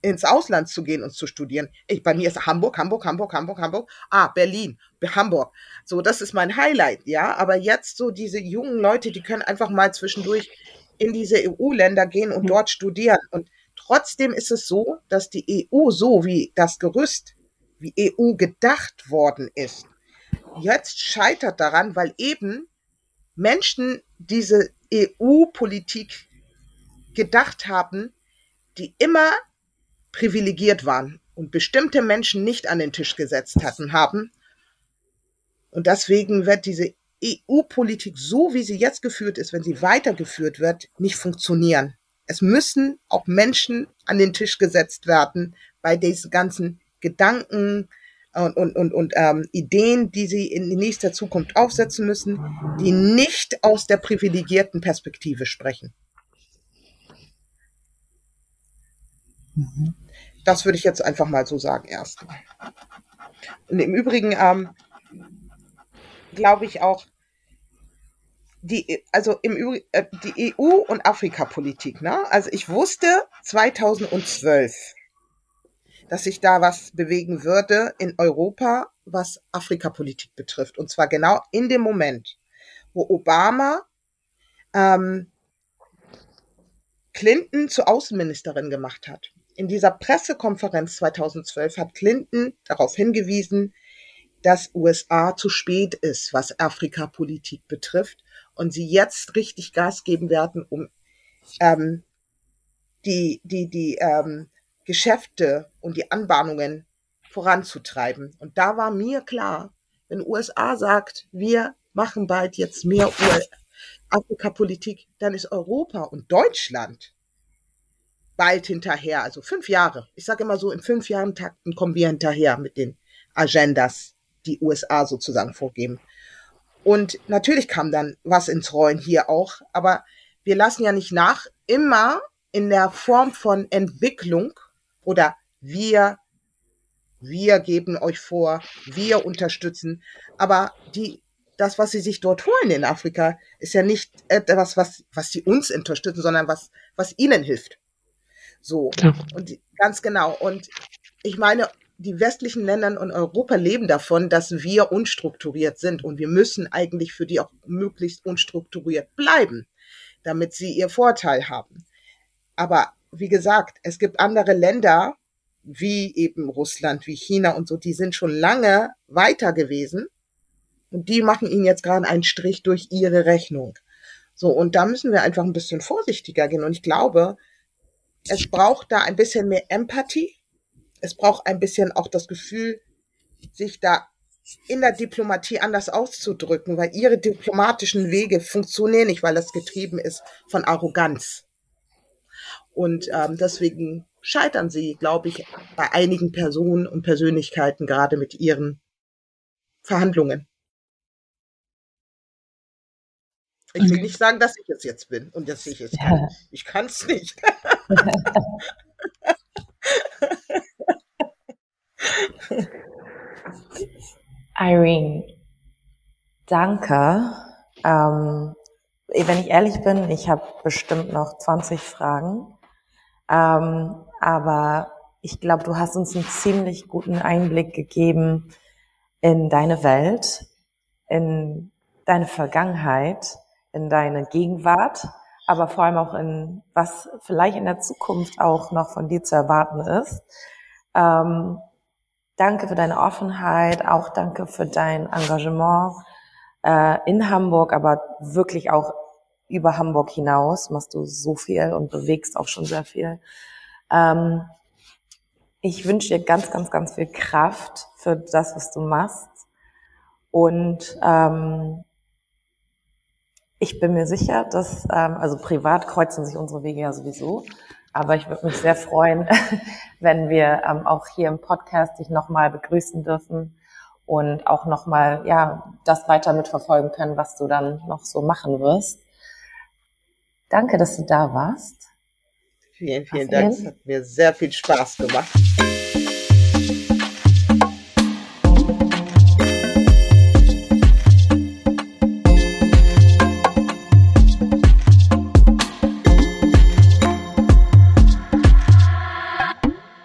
ins Ausland zu gehen und zu studieren. Ich, bei mir ist Hamburg, Hamburg, Hamburg, Hamburg, Hamburg. Ah, Berlin, Hamburg. So, das ist mein Highlight, ja. Aber jetzt so diese jungen Leute, die können einfach mal zwischendurch in diese EU-Länder gehen und mhm. dort studieren. Und trotzdem ist es so, dass die EU so wie das Gerüst, wie EU gedacht worden ist, jetzt scheitert daran, weil eben Menschen diese EU-Politik gedacht haben, die immer privilegiert waren und bestimmte Menschen nicht an den Tisch gesetzt hatten, haben. Und deswegen wird diese EU-Politik, so wie sie jetzt geführt ist, wenn sie weitergeführt wird, nicht funktionieren. Es müssen auch Menschen an den Tisch gesetzt werden bei diesen ganzen Gedanken, und, und, und, und ähm, Ideen, die sie in nächster Zukunft aufsetzen müssen, die nicht aus der privilegierten Perspektive sprechen. Das würde ich jetzt einfach mal so sagen erstmal. Und im Übrigen ähm, glaube ich auch, die, also im Übrigen, äh, die EU und Afrikapolitik, ne? Also ich wusste 2012, dass sich da was bewegen würde in Europa, was Afrikapolitik betrifft. Und zwar genau in dem Moment, wo Obama ähm, Clinton zur Außenministerin gemacht hat. In dieser Pressekonferenz 2012 hat Clinton darauf hingewiesen, dass USA zu spät ist, was Afrikapolitik betrifft und sie jetzt richtig Gas geben werden, um ähm, die, die, die ähm, Geschäfte und die Anbahnungen voranzutreiben. Und da war mir klar, wenn USA sagt, wir machen bald jetzt mehr Afrika-Politik, dann ist Europa und Deutschland bald hinterher, also fünf Jahre. Ich sage immer so, in fünf Jahren Takten kommen wir hinterher mit den Agendas, die USA sozusagen vorgeben. Und natürlich kam dann was ins Rollen hier auch, aber wir lassen ja nicht nach, immer in der Form von Entwicklung oder wir, wir geben euch vor, wir unterstützen. Aber die, das, was sie sich dort holen in Afrika, ist ja nicht etwas, was, was sie uns unterstützen, sondern was, was ihnen hilft. So. Ja. Und die, ganz genau. Und ich meine, die westlichen Länder und Europa leben davon, dass wir unstrukturiert sind und wir müssen eigentlich für die auch möglichst unstrukturiert bleiben, damit sie ihr Vorteil haben. Aber wie gesagt, es gibt andere Länder, wie eben Russland, wie China und so, die sind schon lange weiter gewesen. Und die machen ihnen jetzt gerade einen Strich durch ihre Rechnung. So, und da müssen wir einfach ein bisschen vorsichtiger gehen. Und ich glaube, es braucht da ein bisschen mehr Empathie. Es braucht ein bisschen auch das Gefühl, sich da in der Diplomatie anders auszudrücken, weil ihre diplomatischen Wege funktionieren nicht, weil das getrieben ist von Arroganz. Und ähm, deswegen scheitern sie, glaube ich, bei einigen Personen und Persönlichkeiten gerade mit ihren Verhandlungen. Ich will nicht sagen, dass ich es jetzt bin und dass ich es ja. kann. Ich kann es nicht. Irene, danke. Ähm, wenn ich ehrlich bin, ich habe bestimmt noch 20 Fragen. Ähm, aber ich glaube, du hast uns einen ziemlich guten Einblick gegeben in deine Welt, in deine Vergangenheit, in deine Gegenwart, aber vor allem auch in was vielleicht in der Zukunft auch noch von dir zu erwarten ist. Ähm, danke für deine Offenheit, auch danke für dein Engagement äh, in Hamburg, aber wirklich auch über Hamburg hinaus machst du so viel und bewegst auch schon sehr viel. Ähm, ich wünsche dir ganz, ganz, ganz viel Kraft für das, was du machst. Und ähm, Ich bin mir sicher, dass, ähm, also privat kreuzen sich unsere Wege ja sowieso. Aber ich würde mich sehr freuen, wenn wir ähm, auch hier im Podcast dich nochmal begrüßen dürfen und auch nochmal, ja, das weiter mitverfolgen können, was du dann noch so machen wirst. Danke, dass du da warst. Vielen, vielen Dank. Es hat mir sehr viel Spaß gemacht.